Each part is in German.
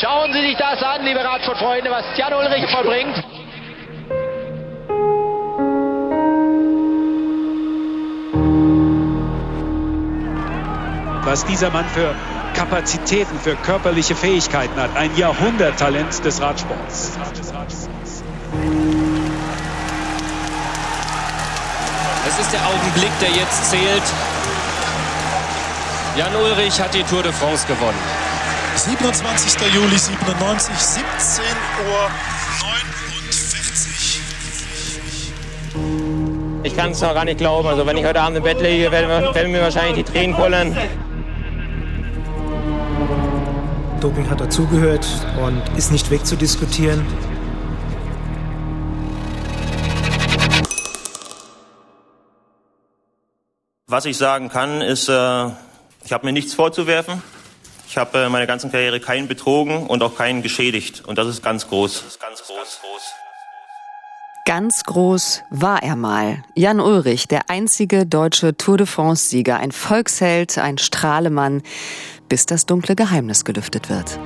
Schauen Sie sich das an, liebe Radsportfreunde, was Jan Ulrich vollbringt. Was dieser Mann für Kapazitäten, für körperliche Fähigkeiten hat. Ein Jahrhunderttalent des Radsports. Es ist der Augenblick, der jetzt zählt. Jan Ulrich hat die Tour de France gewonnen. 27. Juli 97, 17 Uhr 49. Ich kann es noch gar nicht glauben. Also wenn ich heute Abend im Bett liege, werden, werden mir wahrscheinlich die Tränen kullern. Doping hat dazugehört und ist nicht wegzudiskutieren. Was ich sagen kann, ist, äh, ich habe mir nichts vorzuwerfen. Ich habe äh, meine ganze Karriere keinen betrogen und auch keinen geschädigt. Und das ist ganz groß. Das ist ganz groß. Ganz groß war er mal. Jan Ulrich, der einzige deutsche Tour de France-Sieger, ein Volksheld, ein Strahlemann, bis das dunkle Geheimnis gelüftet wird.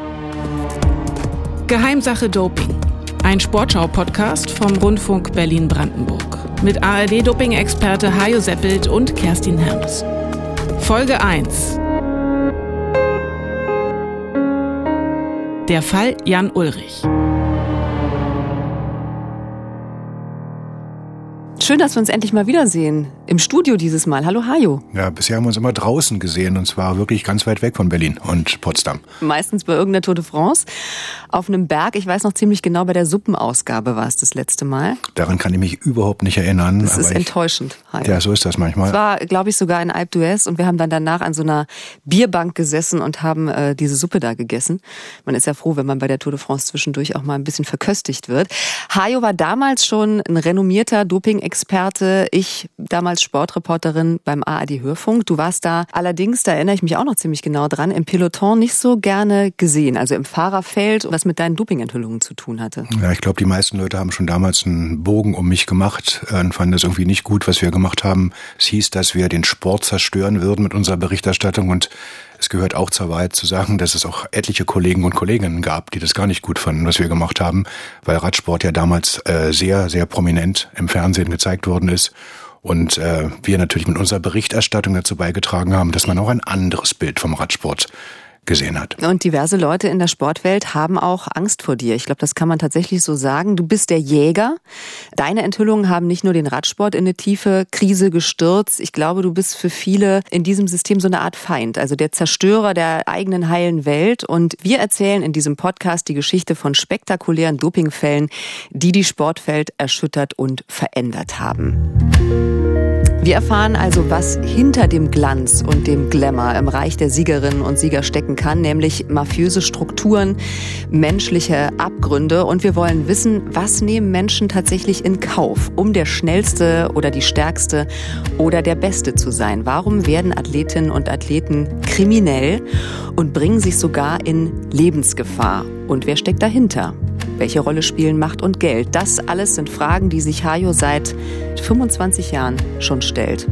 Geheimsache Doping. Ein Sportschau-Podcast vom Rundfunk Berlin-Brandenburg. Mit ARD-Doping-Experte Hajo Seppelt und Kerstin Hermes. Folge 1. Der Fall Jan Ulrich. Schön, dass wir uns endlich mal wiedersehen. Im Studio dieses Mal. Hallo Hajo. Ja, bisher haben wir uns immer draußen gesehen und zwar wirklich ganz weit weg von Berlin und Potsdam. Meistens bei irgendeiner Tour de France. Auf einem Berg, ich weiß noch ziemlich genau, bei der Suppenausgabe war es das letzte Mal. Daran kann ich mich überhaupt nicht erinnern. Das ist ich, enttäuschend. Hajo. Ja, so ist das manchmal. Es war, glaube ich, sogar in Alpe d'Huez und wir haben dann danach an so einer Bierbank gesessen und haben äh, diese Suppe da gegessen. Man ist ja froh, wenn man bei der Tour de France zwischendurch auch mal ein bisschen verköstigt wird. Hajo war damals schon ein renommierter doping Experte, ich damals Sportreporterin beim ARD Hörfunk. Du warst da allerdings, da erinnere ich mich auch noch ziemlich genau dran, im Peloton nicht so gerne gesehen, also im Fahrerfeld, was mit deinen Dopingenthüllungen zu tun hatte. Ja, ich glaube, die meisten Leute haben schon damals einen Bogen um mich gemacht und fanden es irgendwie nicht gut, was wir gemacht haben. Es hieß, dass wir den Sport zerstören würden mit unserer Berichterstattung und es gehört auch zur Wahrheit zu sagen, dass es auch etliche Kollegen und Kolleginnen gab, die das gar nicht gut fanden, was wir gemacht haben, weil Radsport ja damals äh, sehr, sehr prominent im Fernsehen gezeigt worden ist und äh, wir natürlich mit unserer Berichterstattung dazu beigetragen haben, dass man auch ein anderes Bild vom Radsport gesehen hat. Und diverse Leute in der Sportwelt haben auch Angst vor dir. Ich glaube, das kann man tatsächlich so sagen. Du bist der Jäger. Deine Enthüllungen haben nicht nur den Radsport in eine tiefe Krise gestürzt. Ich glaube, du bist für viele in diesem System so eine Art Feind, also der Zerstörer der eigenen heilen Welt. Und wir erzählen in diesem Podcast die Geschichte von spektakulären Dopingfällen, die die Sportwelt erschüttert und verändert haben. Wir erfahren also, was hinter dem Glanz und dem Glamour im Reich der Siegerinnen und Sieger stecken kann, nämlich mafiöse Strukturen, menschliche Abgründe. Und wir wollen wissen, was nehmen Menschen tatsächlich in Kauf, um der Schnellste oder die Stärkste oder der Beste zu sein. Warum werden Athletinnen und Athleten kriminell und bringen sich sogar in Lebensgefahr? Und wer steckt dahinter? Welche Rolle spielen Macht und Geld? Das alles sind Fragen, die sich Hajo seit 25 Jahren schon stellt.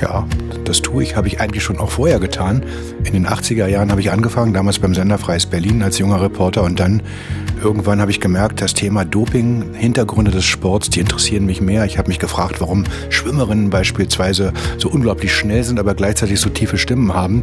Ja, das tue ich, habe ich eigentlich schon auch vorher getan. In den 80er Jahren habe ich angefangen, damals beim Sender Freies Berlin als junger Reporter und dann irgendwann habe ich gemerkt, das Thema Doping, Hintergründe des Sports, die interessieren mich mehr. Ich habe mich gefragt, warum Schwimmerinnen beispielsweise so unglaublich schnell sind, aber gleichzeitig so tiefe Stimmen haben.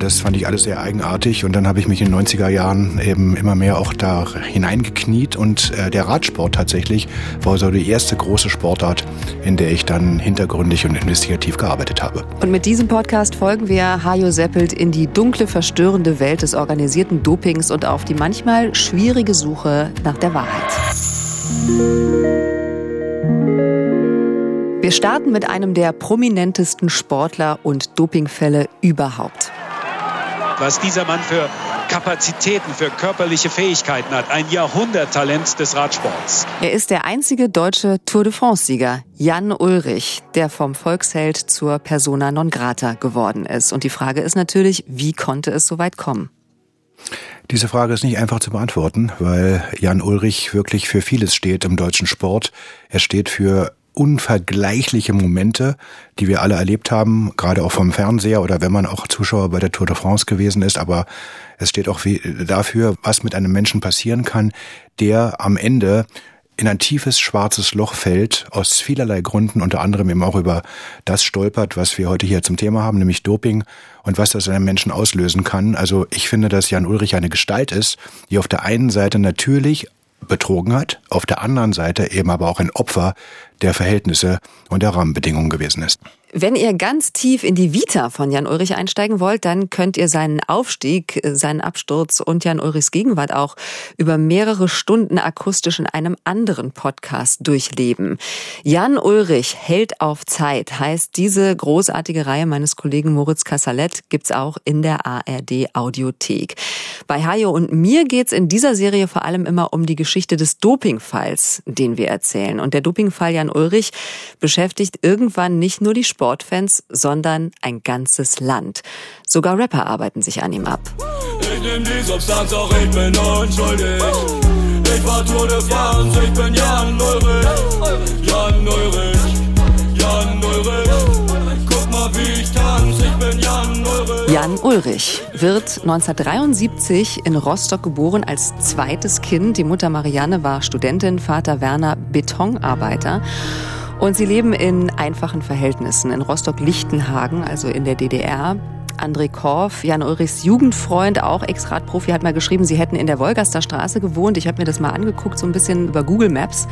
Das fand ich alles sehr eigenartig und dann habe ich mich in den 90er Jahren eben immer mehr auch da hineingekniet und äh, der Radsport tatsächlich war so die erste große Sportart, in der ich dann hintergründig und investigativ gearbeitet habe. Und mit diesem Podcast folgen wir Hajo Seppelt in die dunkle, verstörende Welt des organisierten Dopings und auf die manchmal schwierige Suche nach der Wahrheit. Wir starten mit einem der prominentesten Sportler und Dopingfälle überhaupt was dieser Mann für Kapazitäten, für körperliche Fähigkeiten hat. Ein Jahrhunderttalent des Radsports. Er ist der einzige deutsche Tour de France-Sieger, Jan Ulrich, der vom Volksheld zur Persona non grata geworden ist. Und die Frage ist natürlich, wie konnte es so weit kommen? Diese Frage ist nicht einfach zu beantworten, weil Jan Ulrich wirklich für vieles steht im deutschen Sport. Er steht für unvergleichliche Momente, die wir alle erlebt haben, gerade auch vom Fernseher oder wenn man auch Zuschauer bei der Tour de France gewesen ist. Aber es steht auch dafür, was mit einem Menschen passieren kann, der am Ende in ein tiefes schwarzes Loch fällt, aus vielerlei Gründen, unter anderem eben auch über das stolpert, was wir heute hier zum Thema haben, nämlich Doping und was das einem Menschen auslösen kann. Also ich finde, dass Jan Ulrich eine Gestalt ist, die auf der einen Seite natürlich betrogen hat, auf der anderen Seite eben aber auch ein Opfer der Verhältnisse und der Rahmenbedingungen gewesen ist. Wenn ihr ganz tief in die Vita von Jan Ulrich einsteigen wollt, dann könnt ihr seinen Aufstieg, seinen Absturz und Jan Ulrichs Gegenwart auch über mehrere Stunden akustisch in einem anderen Podcast durchleben. Jan Ulrich hält auf Zeit heißt diese großartige Reihe meines Kollegen Moritz Kassalet gibt's auch in der ARD Audiothek. Bei Hajo und mir geht's in dieser Serie vor allem immer um die Geschichte des Dopingfalls, den wir erzählen. Und der Dopingfall Jan Ulrich beschäftigt irgendwann nicht nur die Sportfans, sondern ein ganzes Land. Sogar Rapper arbeiten sich an ihm ab. Ich nehm die Substanz, auch ich bin unschuldig. Ich war Tour de France, ich bin Jan Ulrich. Jan Ulrich, Jan Ulrich. Guck mal, wie ich tanze, ich bin Jan Ulrich. Jan Ulrich wird 1973 in Rostock geboren als zweites Kind. Die Mutter Marianne war Studentin, Vater Werner Betonarbeiter. Und sie leben in einfachen Verhältnissen in Rostock-Lichtenhagen, also in der DDR. André Korf, Jan Ulrichs Jugendfreund, auch Ex-Radprofi, hat mal geschrieben, sie hätten in der Wolgaster Straße gewohnt. Ich habe mir das mal angeguckt, so ein bisschen über Google Maps.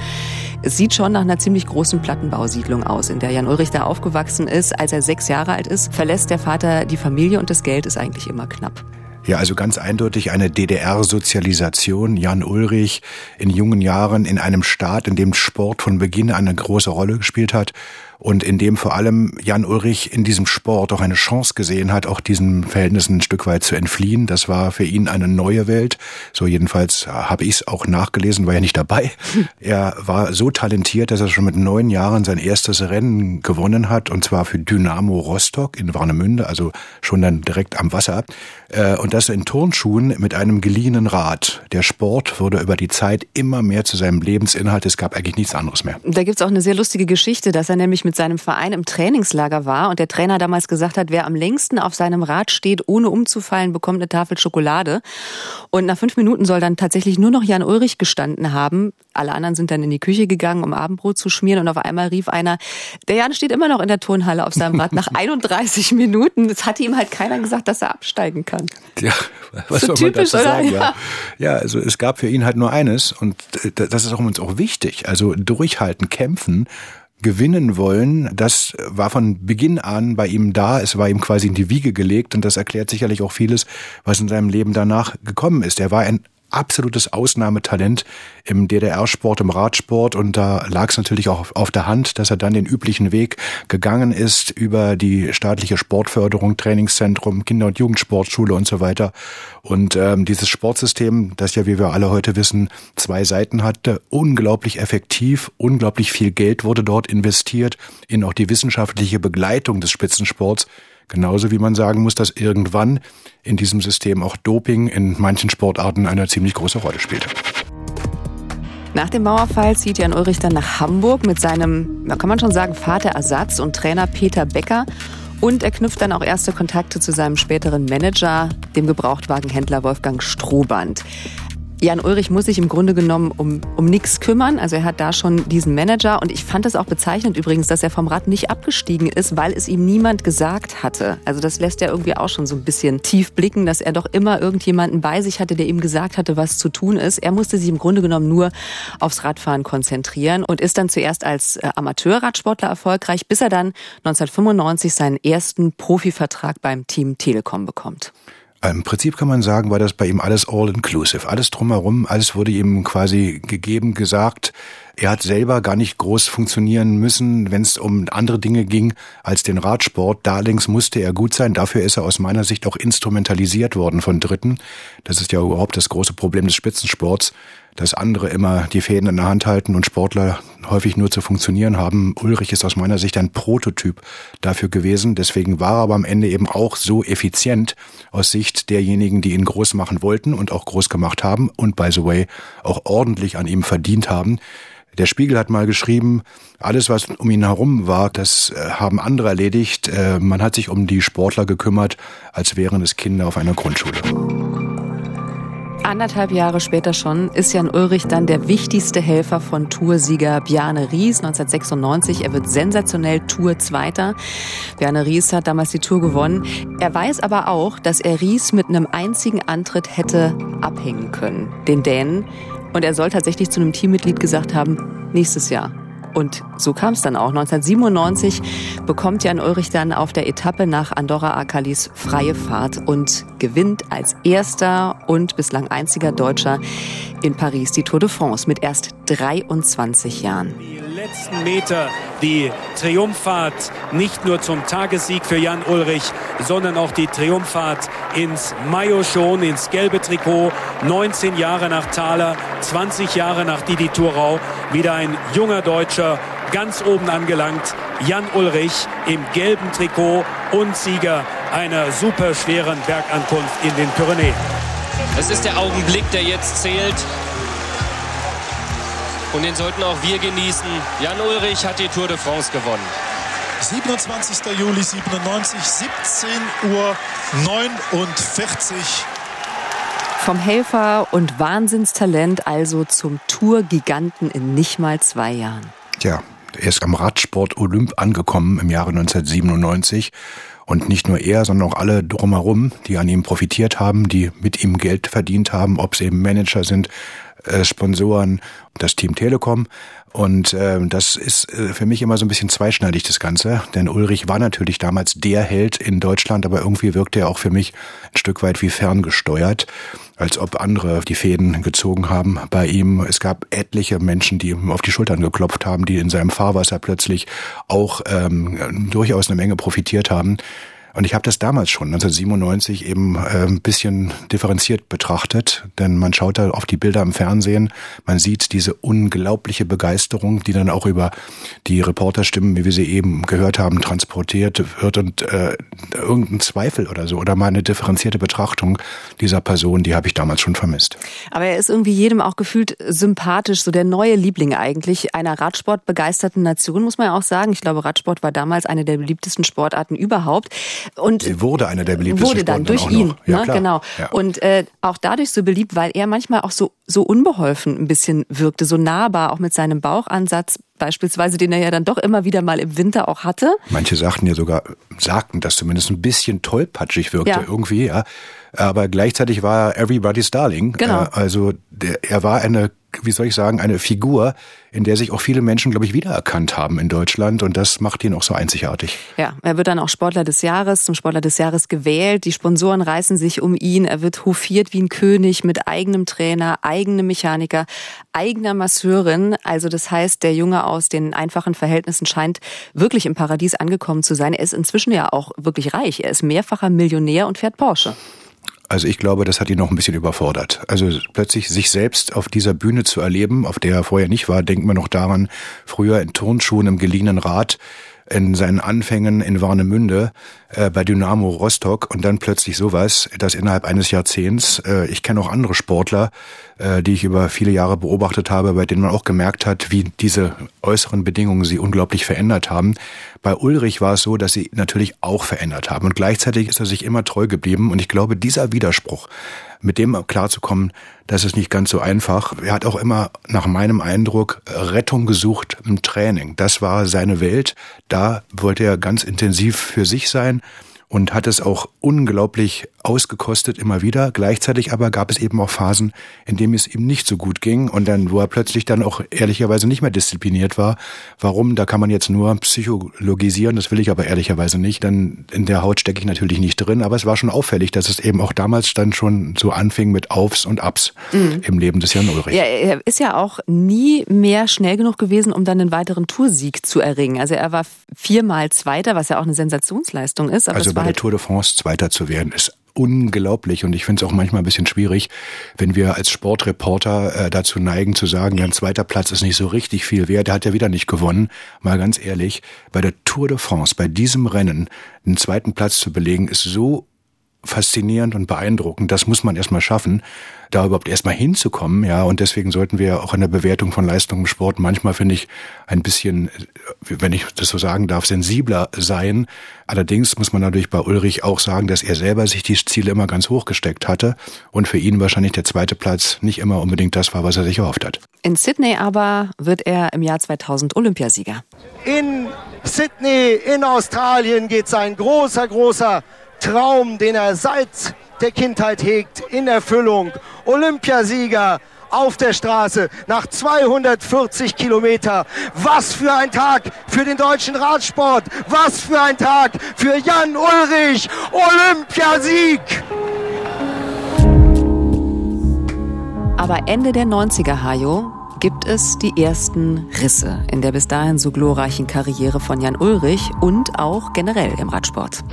Es sieht schon nach einer ziemlich großen Plattenbausiedlung aus, in der Jan Ulrich da aufgewachsen ist. Als er sechs Jahre alt ist, verlässt der Vater die Familie und das Geld ist eigentlich immer knapp. Ja, also ganz eindeutig eine DDR-Sozialisation. Jan Ulrich in jungen Jahren in einem Staat, in dem Sport von Beginn eine große Rolle gespielt hat und in dem vor allem Jan Ulrich in diesem Sport auch eine Chance gesehen hat, auch diesen Verhältnissen ein Stück weit zu entfliehen. Das war für ihn eine neue Welt. So jedenfalls habe ich es auch nachgelesen, war ja nicht dabei. Er war so talentiert, dass er schon mit neun Jahren sein erstes Rennen gewonnen hat, und zwar für Dynamo Rostock in Warnemünde, also schon dann direkt am Wasser. Äh, und das in Turnschuhen mit einem geliehenen Rad. Der Sport wurde über die Zeit immer mehr zu seinem Lebensinhalt. Es gab eigentlich nichts anderes mehr. Da gibt's auch eine sehr lustige Geschichte, dass er nämlich mit seinem Verein im Trainingslager war und der Trainer damals gesagt hat, wer am längsten auf seinem Rad steht, ohne umzufallen, bekommt eine Tafel Schokolade. Und nach fünf Minuten soll dann tatsächlich nur noch Jan Ulrich gestanden haben. Alle anderen sind dann in die Küche gegangen, um Abendbrot zu schmieren. Und auf einmal rief einer, der Jan steht immer noch in der Turnhalle auf seinem Rad nach 31 Minuten. Das hatte ihm halt keiner gesagt, dass er absteigen kann. Ja, was so soll man dazu sagen? Ja. ja, also es gab für ihn halt nur eines und das ist auch uns auch wichtig. Also durchhalten, kämpfen gewinnen wollen, das war von Beginn an bei ihm da. Es war ihm quasi in die Wiege gelegt und das erklärt sicherlich auch vieles, was in seinem Leben danach gekommen ist. Er war ein absolutes Ausnahmetalent im DDR-Sport, im Radsport und da lag es natürlich auch auf der Hand, dass er dann den üblichen Weg gegangen ist über die staatliche Sportförderung, Trainingszentrum, Kinder- und Jugendsportschule und so weiter. Und ähm, dieses Sportsystem, das ja, wie wir alle heute wissen, zwei Seiten hatte, unglaublich effektiv, unglaublich viel Geld wurde dort investiert in auch die wissenschaftliche Begleitung des Spitzensports. Genauso wie man sagen muss, dass irgendwann in diesem System auch Doping in manchen Sportarten eine ziemlich große Rolle spielt. Nach dem Mauerfall zieht Jan Ulrich dann nach Hamburg mit seinem, kann man schon sagen, Vaterersatz und Trainer Peter Becker. Und er knüpft dann auch erste Kontakte zu seinem späteren Manager, dem Gebrauchtwagenhändler Wolfgang Strohband. Jan Ulrich muss sich im Grunde genommen um, um nichts kümmern. Also er hat da schon diesen Manager. Und ich fand es auch bezeichnend übrigens, dass er vom Rad nicht abgestiegen ist, weil es ihm niemand gesagt hatte. Also das lässt ja irgendwie auch schon so ein bisschen tief blicken, dass er doch immer irgendjemanden bei sich hatte, der ihm gesagt hatte, was zu tun ist. Er musste sich im Grunde genommen nur aufs Radfahren konzentrieren und ist dann zuerst als äh, Amateurradsportler erfolgreich, bis er dann 1995 seinen ersten Profivertrag beim Team Telekom bekommt. Im Prinzip kann man sagen, war das bei ihm alles all-inclusive. Alles drumherum, alles wurde ihm quasi gegeben, gesagt. Er hat selber gar nicht groß funktionieren müssen, wenn es um andere Dinge ging als den Radsport. Da allerdings musste er gut sein. Dafür ist er aus meiner Sicht auch instrumentalisiert worden von Dritten. Das ist ja überhaupt das große Problem des Spitzensports dass andere immer die Fäden in der Hand halten und Sportler häufig nur zu funktionieren haben. Ulrich ist aus meiner Sicht ein Prototyp dafür gewesen. Deswegen war er aber am Ende eben auch so effizient aus Sicht derjenigen, die ihn groß machen wollten und auch groß gemacht haben und by the way auch ordentlich an ihm verdient haben Der Spiegel hat mal geschrieben, alles, was um ihn herum war, das äh, haben andere erledigt. Äh, man hat sich um die Sportler gekümmert, als wären es Kinder auf einer Grundschule. Anderthalb Jahre später schon ist Jan Ulrich dann der wichtigste Helfer von Toursieger Bjarne Ries 1996. Er wird sensationell Tour-Zweiter. Bjarne Ries hat damals die Tour gewonnen. Er weiß aber auch, dass er Ries mit einem einzigen Antritt hätte abhängen können, den Dänen. Und er soll tatsächlich zu einem Teammitglied gesagt haben, nächstes Jahr. Und so kam es dann auch. 1997 bekommt Jan Ulrich dann auf der Etappe nach Andorra Akalis freie Fahrt und gewinnt als erster und bislang einziger Deutscher in Paris die Tour de France mit erst 23 Jahren letzten Meter die Triumphfahrt nicht nur zum Tagessieg für Jan Ulrich, sondern auch die Triumphfahrt ins Maillot schon, ins gelbe Trikot. 19 Jahre nach Thaler, 20 Jahre nach Didi Thurau. Wieder ein junger Deutscher, ganz oben angelangt. Jan Ulrich im gelben Trikot und Sieger einer superschweren Bergankunft in den Pyrenäen. Es ist der Augenblick, der jetzt zählt. Und den sollten auch wir genießen. Jan Ulrich hat die Tour de France gewonnen. 27. Juli 97, 17 Uhr 49. Vom Helfer und Wahnsinnstalent also zum Tourgiganten in nicht mal zwei Jahren. Tja, er ist am Radsport Olymp angekommen im Jahre 1997. Und nicht nur er, sondern auch alle drumherum, die an ihm profitiert haben, die mit ihm Geld verdient haben, ob es eben Manager sind, äh, Sponsoren, das Team Telekom. Und äh, das ist äh, für mich immer so ein bisschen zweischneidig, das Ganze. Denn Ulrich war natürlich damals der Held in Deutschland, aber irgendwie wirkte er auch für mich ein Stück weit wie ferngesteuert, als ob andere die Fäden gezogen haben bei ihm. Es gab etliche Menschen, die ihm auf die Schultern geklopft haben, die in seinem Fahrwasser plötzlich auch ähm, durchaus eine Menge profitiert haben. Und ich habe das damals schon, 1997, eben äh, ein bisschen differenziert betrachtet, denn man schaut da auf die Bilder im Fernsehen, man sieht diese unglaubliche Begeisterung, die dann auch über die Reporterstimmen, wie wir sie eben gehört haben, transportiert wird und äh, irgendein Zweifel oder so oder mal eine differenzierte Betrachtung dieser Person, die habe ich damals schon vermisst. Aber er ist irgendwie jedem auch gefühlt sympathisch, so der neue Liebling eigentlich einer Radsportbegeisterten Nation, muss man ja auch sagen. Ich glaube, Radsport war damals eine der beliebtesten Sportarten überhaupt. Und wurde einer der beliebtesten Wurde dann durch ihn, ja, ne? genau. Ja. Und äh, auch dadurch so beliebt, weil er manchmal auch so so unbeholfen ein bisschen wirkte, so nahbar, auch mit seinem Bauchansatz beispielsweise, den er ja dann doch immer wieder mal im Winter auch hatte. Manche sagten ja sogar, sagten, dass zumindest ein bisschen tollpatschig wirkte ja. irgendwie, ja. Aber gleichzeitig war er everybody's darling. Genau. Äh, also der, er war eine wie soll ich sagen, eine Figur, in der sich auch viele Menschen, glaube ich, wiedererkannt haben in Deutschland. Und das macht ihn auch so einzigartig. Ja, er wird dann auch Sportler des Jahres, zum Sportler des Jahres gewählt. Die Sponsoren reißen sich um ihn. Er wird hofiert wie ein König mit eigenem Trainer, eigenem Mechaniker, eigener Masseurin. Also das heißt, der Junge aus den einfachen Verhältnissen scheint wirklich im Paradies angekommen zu sein. Er ist inzwischen ja auch wirklich reich. Er ist mehrfacher Millionär und fährt Porsche. Also ich glaube, das hat ihn noch ein bisschen überfordert. Also plötzlich sich selbst auf dieser Bühne zu erleben, auf der er vorher nicht war, denkt man noch daran, früher in Turnschuhen im geliehenen Rad in seinen Anfängen in Warnemünde äh, bei Dynamo Rostock und dann plötzlich sowas, das innerhalb eines Jahrzehnts. Äh, ich kenne auch andere Sportler, äh, die ich über viele Jahre beobachtet habe, bei denen man auch gemerkt hat, wie diese äußeren Bedingungen sie unglaublich verändert haben. Bei Ulrich war es so, dass sie natürlich auch verändert haben und gleichzeitig ist er sich immer treu geblieben und ich glaube, dieser Widerspruch mit dem klarzukommen, das ist nicht ganz so einfach. Er hat auch immer nach meinem Eindruck Rettung gesucht im Training. Das war seine Welt. Da wollte er ganz intensiv für sich sein und hat es auch unglaublich ausgekostet immer wieder. Gleichzeitig aber gab es eben auch Phasen, in denen es ihm nicht so gut ging und dann, wo er plötzlich dann auch ehrlicherweise nicht mehr diszipliniert war. Warum? Da kann man jetzt nur psychologisieren, das will ich aber ehrlicherweise nicht. Dann in der Haut stecke ich natürlich nicht drin, aber es war schon auffällig, dass es eben auch damals dann schon so anfing mit Aufs und Abs mhm. im Leben des Jan Ulrich. Ja, er ist ja auch nie mehr schnell genug gewesen, um dann einen weiteren Toursieg zu erringen. Also er war viermal Zweiter, was ja auch eine Sensationsleistung ist. also bei der Tour de France Zweiter zu werden, ist unglaublich und ich finde es auch manchmal ein bisschen schwierig, wenn wir als Sportreporter äh, dazu neigen zu sagen, ja, ein zweiter Platz ist nicht so richtig viel wert, der hat ja wieder nicht gewonnen. Mal ganz ehrlich, bei der Tour de France, bei diesem Rennen, einen zweiten Platz zu belegen, ist so faszinierend und beeindruckend. Das muss man erstmal schaffen, da überhaupt erstmal hinzukommen, ja. Und deswegen sollten wir auch in der Bewertung von Leistungen im Sport manchmal, finde ich, ein bisschen, wenn ich das so sagen darf, sensibler sein. Allerdings muss man natürlich bei Ulrich auch sagen, dass er selber sich die Ziele immer ganz hoch gesteckt hatte und für ihn wahrscheinlich der zweite Platz nicht immer unbedingt das war, was er sich erhofft hat. In Sydney aber wird er im Jahr 2000 Olympiasieger. In Sydney in Australien geht sein großer, großer Traum, den er seit der Kindheit hegt, in Erfüllung. Olympiasieger auf der Straße nach 240 Kilometer. Was für ein Tag für den deutschen Radsport. Was für ein Tag für Jan Ulrich. Olympiasieg. Aber Ende der 90er, Hajo, gibt es die ersten Risse in der bis dahin so glorreichen Karriere von Jan Ulrich und auch generell im Radsport.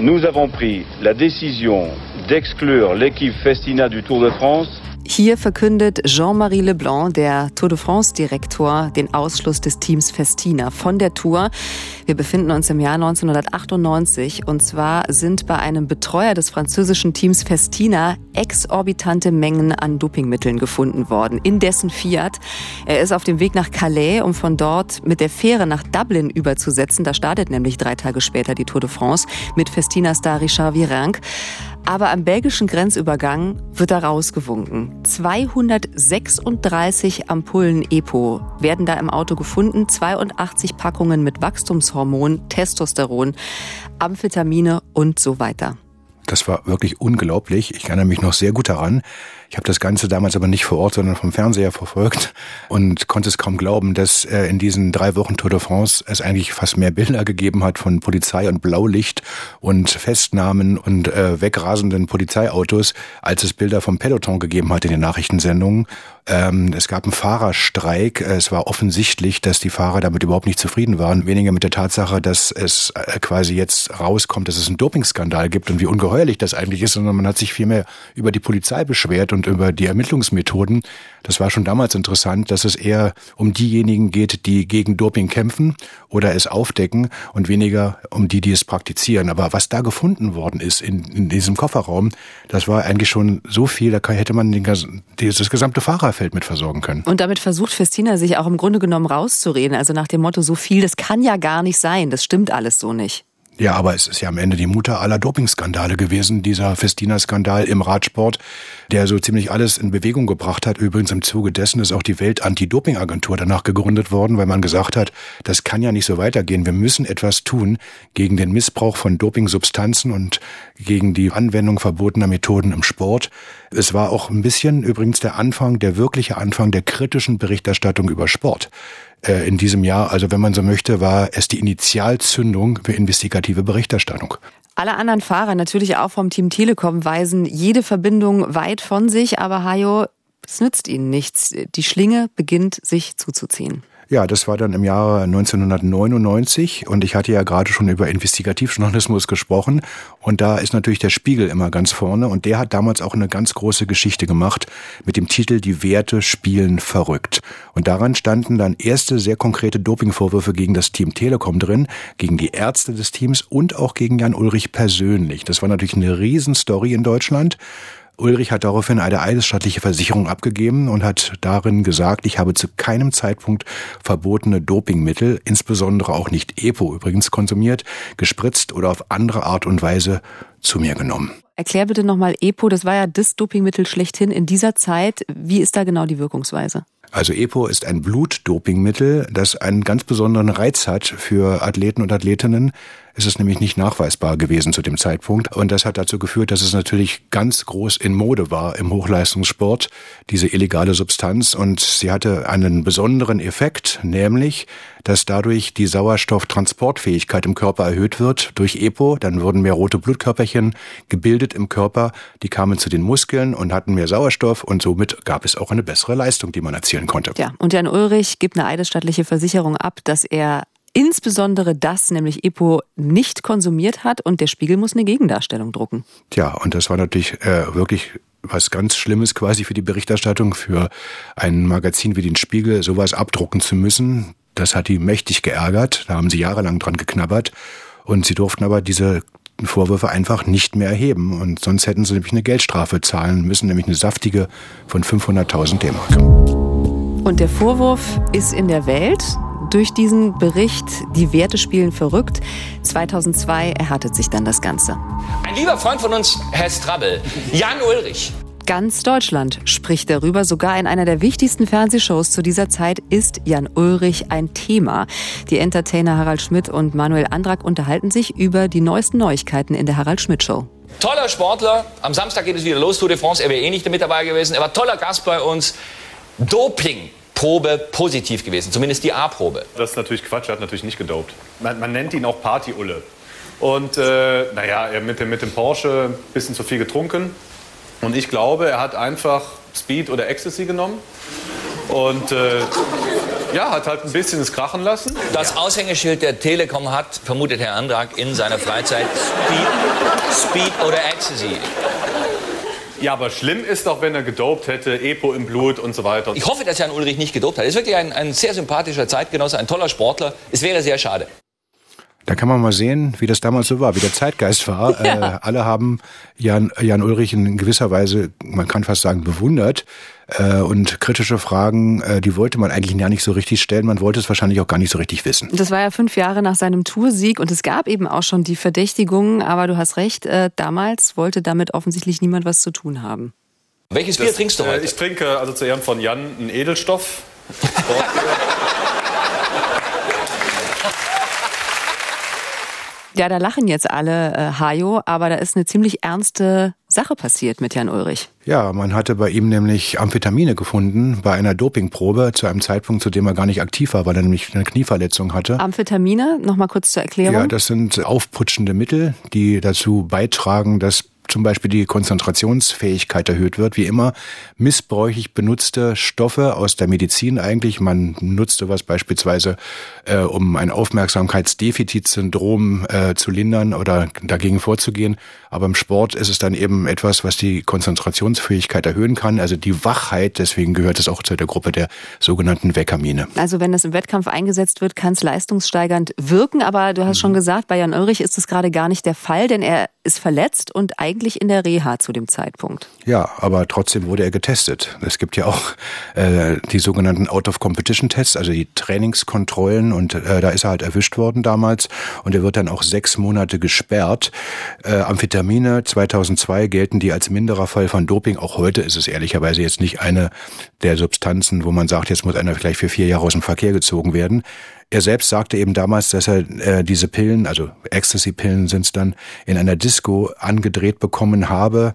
Nous avons pris la décision d'exclure l'équipe Festina du Tour de France hier verkündet Jean-Marie Leblanc, der Tour de France-Direktor, den Ausschluss des Teams Festina von der Tour. Wir befinden uns im Jahr 1998 und zwar sind bei einem Betreuer des französischen Teams Festina exorbitante Mengen an Dopingmitteln gefunden worden in dessen Fiat. Er ist auf dem Weg nach Calais, um von dort mit der Fähre nach Dublin überzusetzen. Da startet nämlich drei Tage später die Tour de France mit Festina-Star Richard Virenque. Aber am belgischen Grenzübergang wird er rausgewunken. 236 Ampullen EPO werden da im Auto gefunden, 82 Packungen mit Wachstumshormon, Testosteron, Amphetamine und so weiter. Das war wirklich unglaublich. Ich erinnere mich noch sehr gut daran. Ich habe das Ganze damals aber nicht vor Ort, sondern vom Fernseher verfolgt und konnte es kaum glauben, dass äh, in diesen drei Wochen Tour de France es eigentlich fast mehr Bilder gegeben hat von Polizei und Blaulicht und Festnahmen und äh, wegrasenden Polizeiautos, als es Bilder vom Peloton gegeben hat in den Nachrichtensendungen. Ähm, es gab einen Fahrerstreik. Es war offensichtlich, dass die Fahrer damit überhaupt nicht zufrieden waren. Weniger mit der Tatsache, dass es äh, quasi jetzt rauskommt, dass es einen Dopingskandal gibt und wie ungeheuerlich das eigentlich ist, sondern man hat sich vielmehr über die Polizei beschwert und über die Ermittlungsmethoden. Das war schon damals interessant, dass es eher um diejenigen geht, die gegen Doping kämpfen oder es aufdecken und weniger um die, die es praktizieren. Aber was da gefunden worden ist in, in diesem Kofferraum, das war eigentlich schon so viel, da hätte man den, das gesamte Fahrerfeld mit versorgen können. Und damit versucht Festina sich auch im Grunde genommen rauszureden. Also nach dem Motto, so viel, das kann ja gar nicht sein. Das stimmt alles so nicht. Ja, aber es ist ja am Ende die Mutter aller Dopingskandale gewesen, dieser Festina-Skandal im Radsport, der so ziemlich alles in Bewegung gebracht hat. Übrigens im Zuge dessen ist auch die Welt-Anti-Doping-Agentur danach gegründet worden, weil man gesagt hat, das kann ja nicht so weitergehen. Wir müssen etwas tun gegen den Missbrauch von Dopingsubstanzen und gegen die Anwendung verbotener Methoden im Sport. Es war auch ein bisschen übrigens der Anfang, der wirkliche Anfang der kritischen Berichterstattung über Sport. Äh, in diesem Jahr. Also wenn man so möchte, war es die Initialzündung für investigative Berichterstattung. Alle anderen Fahrer, natürlich auch vom Team Telekom, weisen jede Verbindung weit von sich, aber Hajo, es nützt ihnen nichts. Die Schlinge beginnt sich zuzuziehen. Ja, das war dann im Jahre 1999 und ich hatte ja gerade schon über Investigativjournalismus gesprochen und da ist natürlich der Spiegel immer ganz vorne und der hat damals auch eine ganz große Geschichte gemacht mit dem Titel Die Werte spielen verrückt. Und daran standen dann erste sehr konkrete Dopingvorwürfe gegen das Team Telekom drin, gegen die Ärzte des Teams und auch gegen Jan Ulrich persönlich. Das war natürlich eine Riesenstory in Deutschland. Ulrich hat daraufhin eine eidesstattliche Versicherung abgegeben und hat darin gesagt, ich habe zu keinem Zeitpunkt verbotene Dopingmittel, insbesondere auch nicht EPO übrigens konsumiert, gespritzt oder auf andere Art und Weise zu mir genommen. Erklär bitte nochmal EPO, das war ja das Dopingmittel schlechthin in dieser Zeit. Wie ist da genau die Wirkungsweise? Also EPO ist ein Blutdopingmittel, das einen ganz besonderen Reiz hat für Athleten und Athletinnen, ist nämlich nicht nachweisbar gewesen zu dem Zeitpunkt. Und das hat dazu geführt, dass es natürlich ganz groß in Mode war im Hochleistungssport, diese illegale Substanz. Und sie hatte einen besonderen Effekt, nämlich, dass dadurch die Sauerstofftransportfähigkeit im Körper erhöht wird durch EPO. Dann wurden mehr rote Blutkörperchen gebildet im Körper. Die kamen zu den Muskeln und hatten mehr Sauerstoff und somit gab es auch eine bessere Leistung, die man erzielen konnte. Ja, und Jan Ulrich gibt eine eidesstattliche Versicherung ab, dass er insbesondere das, nämlich EPO, nicht konsumiert hat und der Spiegel muss eine Gegendarstellung drucken. Tja, und das war natürlich äh, wirklich was ganz Schlimmes quasi für die Berichterstattung, für ein Magazin wie den Spiegel, sowas abdrucken zu müssen. Das hat die mächtig geärgert, da haben sie jahrelang dran geknabbert und sie durften aber diese Vorwürfe einfach nicht mehr erheben. Und sonst hätten sie nämlich eine Geldstrafe zahlen müssen, nämlich eine saftige von 500.000 D-Mark. Und der Vorwurf ist in der Welt durch diesen Bericht, die Werte spielen verrückt. 2002 erhärtet sich dann das Ganze. Ein lieber Freund von uns, Herr Strabbel, Jan Ulrich. Ganz Deutschland spricht darüber. Sogar in einer der wichtigsten Fernsehshows zu dieser Zeit ist Jan Ulrich ein Thema. Die Entertainer Harald Schmidt und Manuel Andrak unterhalten sich über die neuesten Neuigkeiten in der Harald Schmidt Show. Toller Sportler. Am Samstag geht es wieder los, Tour de France. Er wäre eh nicht mit dabei gewesen. Er war toller Gast bei uns. Doping. Probe positiv gewesen, zumindest die A-Probe. Das ist natürlich Quatsch, er hat natürlich nicht gedopt. Man, man nennt ihn auch Party-Ulle. Und äh, naja, er mit dem, mit dem Porsche ein bisschen zu viel getrunken. Und ich glaube, er hat einfach Speed oder Ecstasy genommen. Und äh, ja, hat halt ein bisschen es krachen lassen. Das Aushängeschild der Telekom hat, vermutet Herr Andrak, in seiner Freizeit Speed, Speed oder Ecstasy. Ja, aber schlimm ist doch, wenn er gedopt hätte, Epo im Blut und so weiter. Ich hoffe, dass Jan Ulrich nicht gedopt hat. Er ist wirklich ein, ein sehr sympathischer Zeitgenosse, ein toller Sportler. Es wäre sehr schade. Da kann man mal sehen, wie das damals so war, wie der Zeitgeist war. Ja. Äh, alle haben Jan, Jan Ulrich in gewisser Weise, man kann fast sagen, bewundert. Äh, und kritische Fragen, äh, die wollte man eigentlich gar nicht so richtig stellen. Man wollte es wahrscheinlich auch gar nicht so richtig wissen. Das war ja fünf Jahre nach seinem Toursieg und es gab eben auch schon die Verdächtigungen. Aber du hast recht, äh, damals wollte damit offensichtlich niemand was zu tun haben. Welches Bier das, trinkst du heute? ich trinke also zu Ehren von Jan einen Edelstoff. Ja, da lachen jetzt alle, äh, Hajo, aber da ist eine ziemlich ernste Sache passiert mit Jan Ulrich. Ja, man hatte bei ihm nämlich Amphetamine gefunden bei einer Dopingprobe zu einem Zeitpunkt, zu dem er gar nicht aktiv war, weil er nämlich eine Knieverletzung hatte. Amphetamine, nochmal kurz zur Erklärung. Ja, das sind aufputschende Mittel, die dazu beitragen, dass zum Beispiel die Konzentrationsfähigkeit erhöht wird. Wie immer missbräuchlich benutzte Stoffe aus der Medizin eigentlich. Man nutzt sowas beispielsweise, äh, um ein Aufmerksamkeitsdefizitsyndrom äh, zu lindern oder dagegen vorzugehen. Aber im Sport ist es dann eben etwas, was die Konzentrationsfähigkeit erhöhen kann, also die Wachheit. Deswegen gehört es auch zu der Gruppe der sogenannten Weckamine. Also wenn es im Wettkampf eingesetzt wird, kann es leistungssteigernd wirken. Aber du hast mhm. schon gesagt, bei Jan Ulrich ist das gerade gar nicht der Fall, denn er ist verletzt und eigentlich in der Reha zu dem Zeitpunkt. Ja, aber trotzdem wurde er getestet. Es gibt ja auch äh, die sogenannten Out-of-Competition-Tests, also die Trainingskontrollen und äh, da ist er halt erwischt worden damals und er wird dann auch sechs Monate gesperrt. Äh, Amphetamine 2002 gelten die als minderer Fall von Doping. Auch heute ist es ehrlicherweise jetzt nicht eine der Substanzen, wo man sagt, jetzt muss einer vielleicht für vier Jahre aus dem Verkehr gezogen werden. Er selbst sagte eben damals, dass er äh, diese Pillen, also Ecstasy-Pillen sind es dann, in einer Disco angedreht bekommen habe.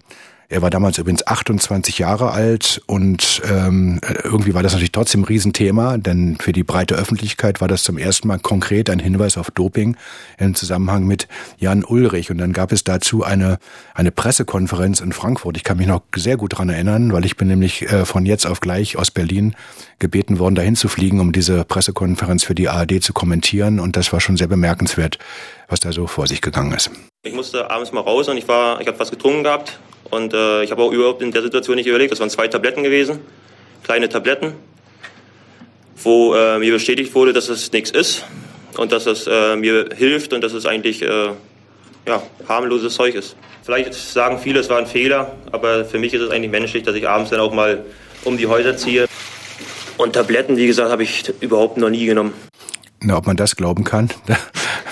Er war damals übrigens 28 Jahre alt und ähm, irgendwie war das natürlich trotzdem ein Riesenthema, denn für die breite Öffentlichkeit war das zum ersten Mal konkret ein Hinweis auf Doping im Zusammenhang mit Jan Ulrich. Und dann gab es dazu eine, eine Pressekonferenz in Frankfurt. Ich kann mich noch sehr gut dran erinnern, weil ich bin nämlich äh, von jetzt auf gleich aus Berlin gebeten worden, dahin zu fliegen, um diese Pressekonferenz für die ARD zu kommentieren. Und das war schon sehr bemerkenswert, was da so vor sich gegangen ist. Ich musste abends mal raus und ich war, ich habe was getrunken gehabt und äh, ich habe auch überhaupt in der Situation nicht überlegt. Das waren zwei Tabletten gewesen, kleine Tabletten, wo äh, mir bestätigt wurde, dass es nichts ist und dass es äh, mir hilft und dass es eigentlich äh, ja, harmloses Zeug ist. Vielleicht sagen viele, es war ein Fehler, aber für mich ist es eigentlich menschlich, dass ich abends dann auch mal um die Häuser ziehe. Und Tabletten, wie gesagt, habe ich überhaupt noch nie genommen. Na, ob man das glauben kann, da,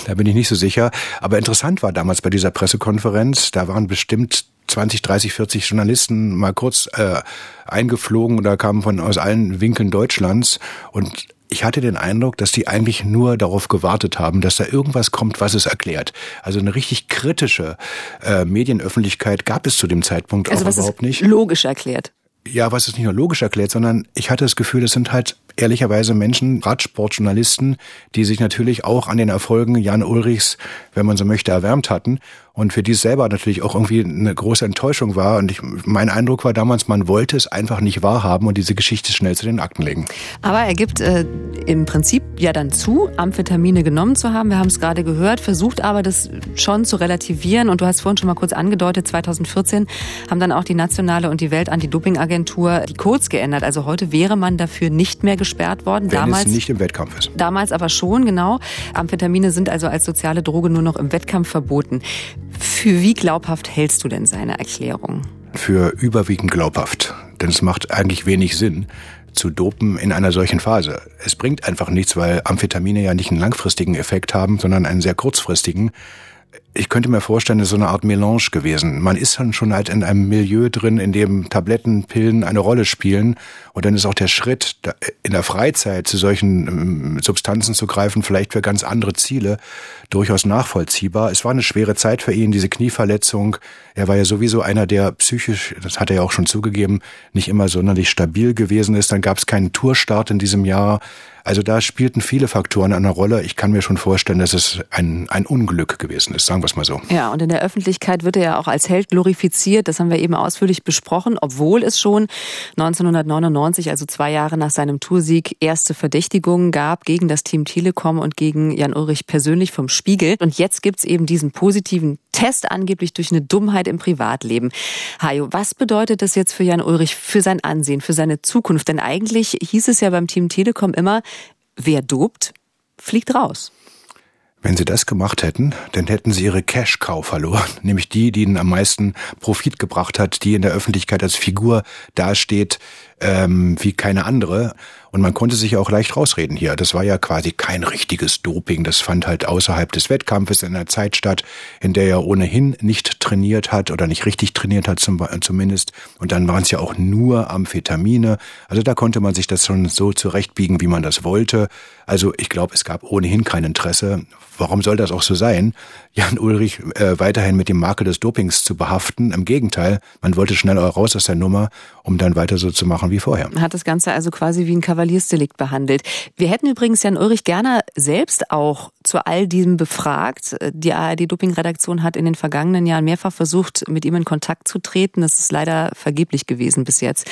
da bin ich nicht so sicher. Aber interessant war damals bei dieser Pressekonferenz, da waren bestimmt 20, 30, 40 Journalisten mal kurz äh, eingeflogen oder kamen von aus allen Winkeln Deutschlands und ich hatte den Eindruck, dass die eigentlich nur darauf gewartet haben, dass da irgendwas kommt, was es erklärt. Also eine richtig kritische äh, Medienöffentlichkeit gab es zu dem Zeitpunkt also auch überhaupt nicht. Logisch erklärt. Ja, was es nicht nur logisch erklärt, sondern ich hatte das Gefühl, das sind halt ehrlicherweise Menschen, Radsportjournalisten, die sich natürlich auch an den Erfolgen Jan Ulrichs, wenn man so möchte, erwärmt hatten und für die es selber natürlich auch irgendwie eine große Enttäuschung war. Und ich, mein Eindruck war damals, man wollte es einfach nicht wahrhaben und diese Geschichte schnell zu den Akten legen. Aber er gibt äh, im Prinzip ja dann zu, Amphetamine genommen zu haben. Wir haben es gerade gehört, versucht aber das schon zu relativieren. Und du hast vorhin schon mal kurz angedeutet, 2014 haben dann auch die nationale und die Welt-Anti-Doping-Agentur die Codes geändert. Also heute wäre man dafür nicht mehr gesperrt worden. Wenn damals, es nicht im Wettkampf ist. Damals aber schon, genau. Amphetamine sind also als soziale Droge nur noch im Wettkampf verboten. Für wie glaubhaft hältst du denn seine Erklärung? Für überwiegend glaubhaft. Denn es macht eigentlich wenig Sinn, zu dopen in einer solchen Phase. Es bringt einfach nichts, weil Amphetamine ja nicht einen langfristigen Effekt haben, sondern einen sehr kurzfristigen ich könnte mir vorstellen, es ist so eine Art Melange gewesen. Man ist dann schon halt in einem Milieu drin, in dem Tabletten, Pillen eine Rolle spielen. Und dann ist auch der Schritt, in der Freizeit zu solchen ähm, Substanzen zu greifen, vielleicht für ganz andere Ziele, durchaus nachvollziehbar. Es war eine schwere Zeit für ihn, diese Knieverletzung. Er war ja sowieso einer, der psychisch, das hat er ja auch schon zugegeben, nicht immer sonderlich stabil gewesen ist. Dann gab es keinen Tourstart in diesem Jahr. Also da spielten viele Faktoren eine Rolle. Ich kann mir schon vorstellen, dass es ein, ein Unglück gewesen ist, sagen wir es mal so. Ja, und in der Öffentlichkeit wird er ja auch als Held glorifiziert. Das haben wir eben ausführlich besprochen, obwohl es schon 1999, also zwei Jahre nach seinem Toursieg, erste Verdächtigungen gab gegen das Team Telekom und gegen Jan Ulrich persönlich vom Spiegel. Und jetzt gibt's eben diesen positiven Test angeblich durch eine Dummheit im Privatleben. Hajo, was bedeutet das jetzt für Jan Ulrich, für sein Ansehen, für seine Zukunft? Denn eigentlich hieß es ja beim Team Telekom immer, wer dopt, fliegt raus. Wenn sie das gemacht hätten, dann hätten sie ihre Cash-Cow verloren, nämlich die, die ihnen am meisten Profit gebracht hat, die in der Öffentlichkeit als Figur dasteht, ähm, wie keine andere. Und man konnte sich auch leicht rausreden hier. Das war ja quasi kein richtiges Doping. Das fand halt außerhalb des Wettkampfes in einer Zeit statt, in der er ohnehin nicht trainiert hat oder nicht richtig trainiert hat zum, zumindest. Und dann waren es ja auch nur Amphetamine. Also da konnte man sich das schon so zurechtbiegen, wie man das wollte. Also ich glaube, es gab ohnehin kein Interesse. Warum soll das auch so sein? Jan Ulrich äh, weiterhin mit dem Makel des Dopings zu behaften. Im Gegenteil, man wollte schnell raus aus der Nummer, um dann weiter so zu machen wie vorher. Hat das Ganze also quasi wie ein Kavaliersdelikt behandelt. Wir hätten übrigens Jan Ulrich gerne selbst auch zu all diesem befragt. Die ARD-Doping-Redaktion hat in den vergangenen Jahren mehrfach versucht, mit ihm in Kontakt zu treten. Das ist leider vergeblich gewesen bis jetzt.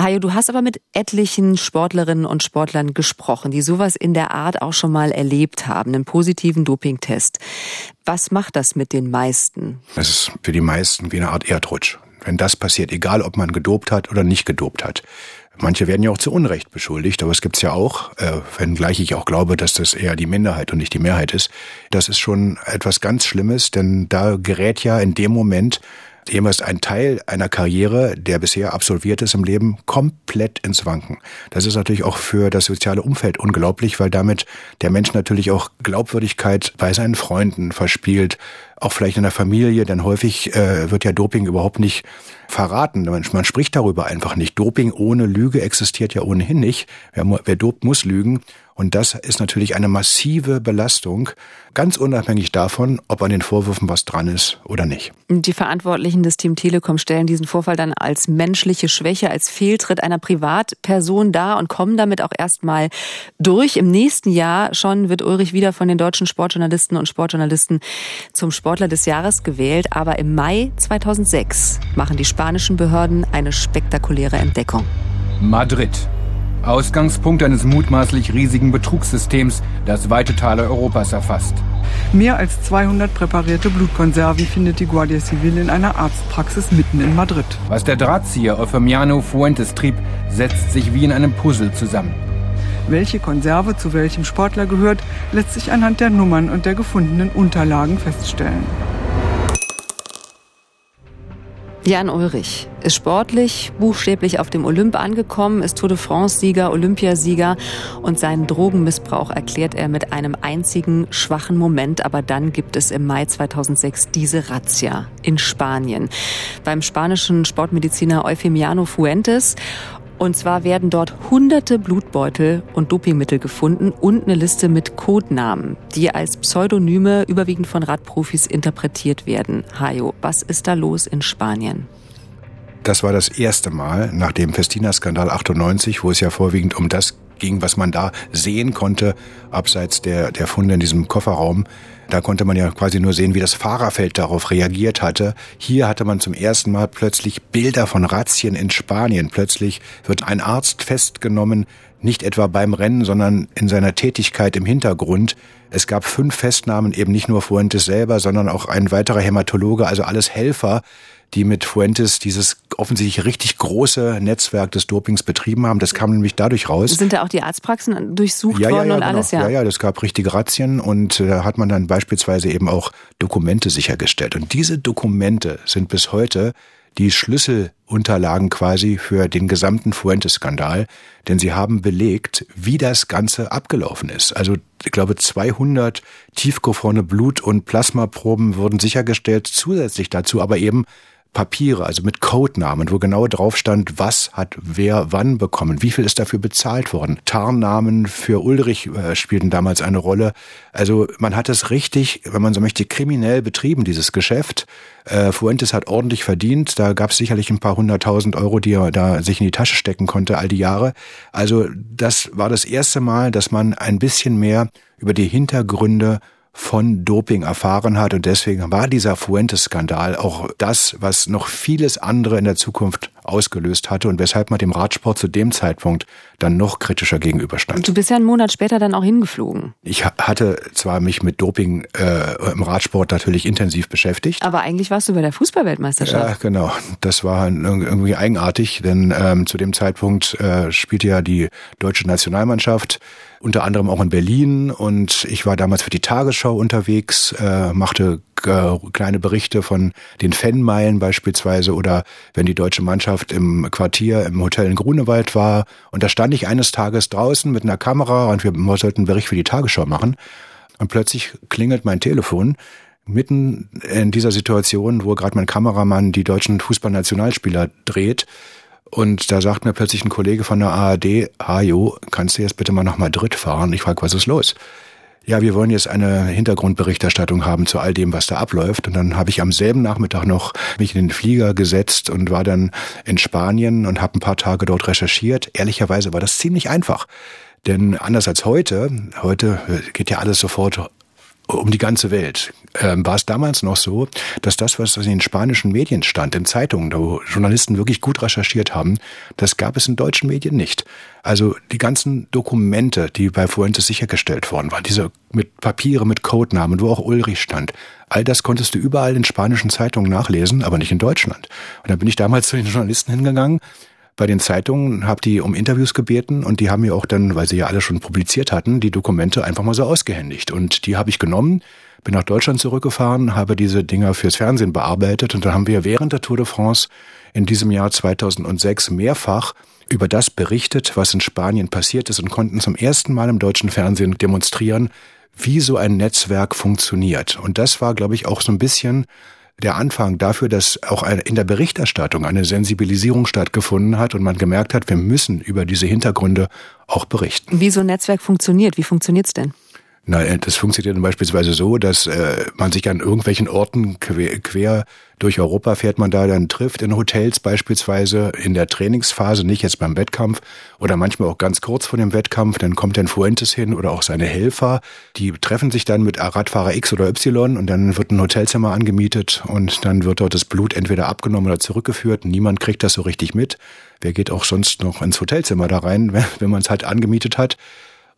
Hajo, du hast aber mit etlichen Sportlerinnen und Sportlern gesprochen, die sowas in der Art auch schon mal erlebt haben, einen positiven Dopingtest. Was macht das mit den meisten? Es ist für die meisten wie eine Art Erdrutsch. Wenn das passiert, egal ob man gedopt hat oder nicht gedopt hat. Manche werden ja auch zu Unrecht beschuldigt, aber es gibt's ja auch, äh, wenngleich ich auch glaube, dass das eher die Minderheit und nicht die Mehrheit ist. Das ist schon etwas ganz Schlimmes, denn da gerät ja in dem Moment jemals ein Teil einer Karriere, der bisher absolviert ist im Leben, komplett ins Wanken. Das ist natürlich auch für das soziale Umfeld unglaublich, weil damit der Mensch natürlich auch Glaubwürdigkeit bei seinen Freunden verspielt, auch vielleicht in der Familie, denn häufig äh, wird ja Doping überhaupt nicht verraten. Man, man, spricht darüber einfach nicht. Doping ohne Lüge existiert ja ohnehin nicht. Wer, wer dopt, muss lügen. Und das ist natürlich eine massive Belastung, ganz unabhängig davon, ob an den Vorwürfen was dran ist oder nicht. Die Verantwortlichen des Team Telekom stellen diesen Vorfall dann als menschliche Schwäche, als Fehltritt einer Privatperson dar und kommen damit auch erstmal durch. Im nächsten Jahr schon wird Ulrich wieder von den deutschen Sportjournalisten und Sportjournalisten zum Sportler des Jahres gewählt. Aber im Mai 2006 machen die spanischen Behörden eine spektakuläre Entdeckung. Madrid. Ausgangspunkt eines mutmaßlich riesigen Betrugssystems, das weite Teile Europas erfasst. Mehr als 200 präparierte Blutkonserven findet die Guardia Civil in einer Arztpraxis mitten in Madrid. Was der Drahtzieher Eufemiano Fuentes trieb, setzt sich wie in einem Puzzle zusammen. Welche Konserve zu welchem Sportler gehört, lässt sich anhand der Nummern und der gefundenen Unterlagen feststellen. Jan Ulrich ist sportlich, buchstäblich auf dem Olymp angekommen, ist Tour de France-Sieger, Olympiasieger und seinen Drogenmissbrauch erklärt er mit einem einzigen schwachen Moment. Aber dann gibt es im Mai 2006 diese Razzia in Spanien beim spanischen Sportmediziner Eufemiano Fuentes. Und zwar werden dort hunderte Blutbeutel und Dopingmittel gefunden und eine Liste mit Codenamen, die als Pseudonyme überwiegend von Radprofis interpretiert werden. Hajo, was ist da los in Spanien? Das war das erste Mal nach dem Festina-Skandal 98, wo es ja vorwiegend um das ging, was man da sehen konnte, abseits der, der Funde in diesem Kofferraum. Da konnte man ja quasi nur sehen, wie das Fahrerfeld darauf reagiert hatte. Hier hatte man zum ersten Mal plötzlich Bilder von Razzien in Spanien. Plötzlich wird ein Arzt festgenommen, nicht etwa beim Rennen, sondern in seiner Tätigkeit im Hintergrund. Es gab fünf Festnahmen, eben nicht nur Fuentes selber, sondern auch ein weiterer Hämatologe, also alles Helfer, die mit Fuentes dieses offensichtlich richtig große Netzwerk des Dopings betrieben haben. Das kam nämlich dadurch raus. Sind da auch die Arztpraxen durchsucht ja, ja, worden ja, und genau. alles? Ja. ja, ja, das gab richtige Razzien und da hat man dann beispielsweise eben auch Dokumente sichergestellt. Und diese Dokumente sind bis heute die Schlüsselunterlagen quasi für den gesamten Fuentes-Skandal, denn sie haben belegt, wie das Ganze abgelaufen ist. Also ich glaube 200 tiefgefrorene Blut- und Plasmaproben wurden sichergestellt, zusätzlich dazu aber eben Papiere, also mit Codenamen, wo genau drauf stand, was hat wer wann bekommen, wie viel ist dafür bezahlt worden. Tarnnamen für Ulrich äh, spielten damals eine Rolle. Also man hat es richtig, wenn man so möchte, kriminell betrieben, dieses Geschäft. Äh, Fuentes hat ordentlich verdient. Da gab es sicherlich ein paar hunderttausend Euro, die er da sich in die Tasche stecken konnte all die Jahre. Also das war das erste Mal, dass man ein bisschen mehr über die Hintergründe von Doping erfahren hat. Und deswegen war dieser Fuentes-Skandal auch das, was noch vieles andere in der Zukunft ausgelöst hatte und weshalb man dem Radsport zu dem Zeitpunkt dann noch kritischer gegenüberstand. Du bist ja einen Monat später dann auch hingeflogen. Ich hatte zwar mich mit Doping äh, im Radsport natürlich intensiv beschäftigt. Aber eigentlich warst du bei der Fußballweltmeisterschaft. Ja, genau. Das war irgendwie eigenartig, denn ähm, zu dem Zeitpunkt äh, spielte ja die deutsche Nationalmannschaft unter anderem auch in Berlin. Und ich war damals für die Tagesschau unterwegs, äh, machte äh, kleine Berichte von den Fanmeilen beispielsweise oder wenn die deutsche Mannschaft im Quartier im Hotel in Grunewald war. Und da stand ich eines Tages draußen mit einer Kamera und wir sollten einen Bericht für die Tagesschau machen. Und plötzlich klingelt mein Telefon mitten in dieser Situation, wo gerade mein Kameramann die deutschen Fußballnationalspieler dreht und da sagt mir plötzlich ein Kollege von der ARD, Hajo, kannst du jetzt bitte mal nach Madrid fahren? Ich frage, was ist los? Ja, wir wollen jetzt eine Hintergrundberichterstattung haben zu all dem, was da abläuft. Und dann habe ich am selben Nachmittag noch mich in den Flieger gesetzt und war dann in Spanien und habe ein paar Tage dort recherchiert. Ehrlicherweise war das ziemlich einfach. Denn anders als heute, heute geht ja alles sofort um die ganze Welt. Ähm, war es damals noch so, dass das, was in den spanischen Medien stand, in Zeitungen, wo Journalisten wirklich gut recherchiert haben, das gab es in deutschen Medien nicht. Also die ganzen Dokumente, die bei Fuentes sichergestellt worden waren, diese mit Papiere, mit Codenamen, wo auch Ulrich stand, all das konntest du überall in spanischen Zeitungen nachlesen, aber nicht in Deutschland. Und da bin ich damals zu den Journalisten hingegangen bei den Zeitungen, habe die um Interviews gebeten und die haben mir auch dann, weil sie ja alle schon publiziert hatten, die Dokumente einfach mal so ausgehändigt. Und die habe ich genommen, bin nach Deutschland zurückgefahren, habe diese Dinger fürs Fernsehen bearbeitet und dann haben wir während der Tour de France in diesem Jahr 2006 mehrfach über das berichtet, was in Spanien passiert ist und konnten zum ersten Mal im deutschen Fernsehen demonstrieren, wie so ein Netzwerk funktioniert. Und das war, glaube ich, auch so ein bisschen der Anfang dafür, dass auch in der Berichterstattung eine Sensibilisierung stattgefunden hat und man gemerkt hat, wir müssen über diese Hintergründe auch berichten. Wie so ein Netzwerk funktioniert, wie funktioniert's denn? Na, das funktioniert dann beispielsweise so, dass äh, man sich an irgendwelchen Orten quer, quer durch Europa fährt man da dann trifft, in Hotels beispielsweise, in der Trainingsphase, nicht jetzt beim Wettkampf oder manchmal auch ganz kurz vor dem Wettkampf, dann kommt dann Fuentes hin oder auch seine Helfer, die treffen sich dann mit Radfahrer X oder Y und dann wird ein Hotelzimmer angemietet und dann wird dort das Blut entweder abgenommen oder zurückgeführt. Niemand kriegt das so richtig mit. Wer geht auch sonst noch ins Hotelzimmer da rein, wenn man es halt angemietet hat?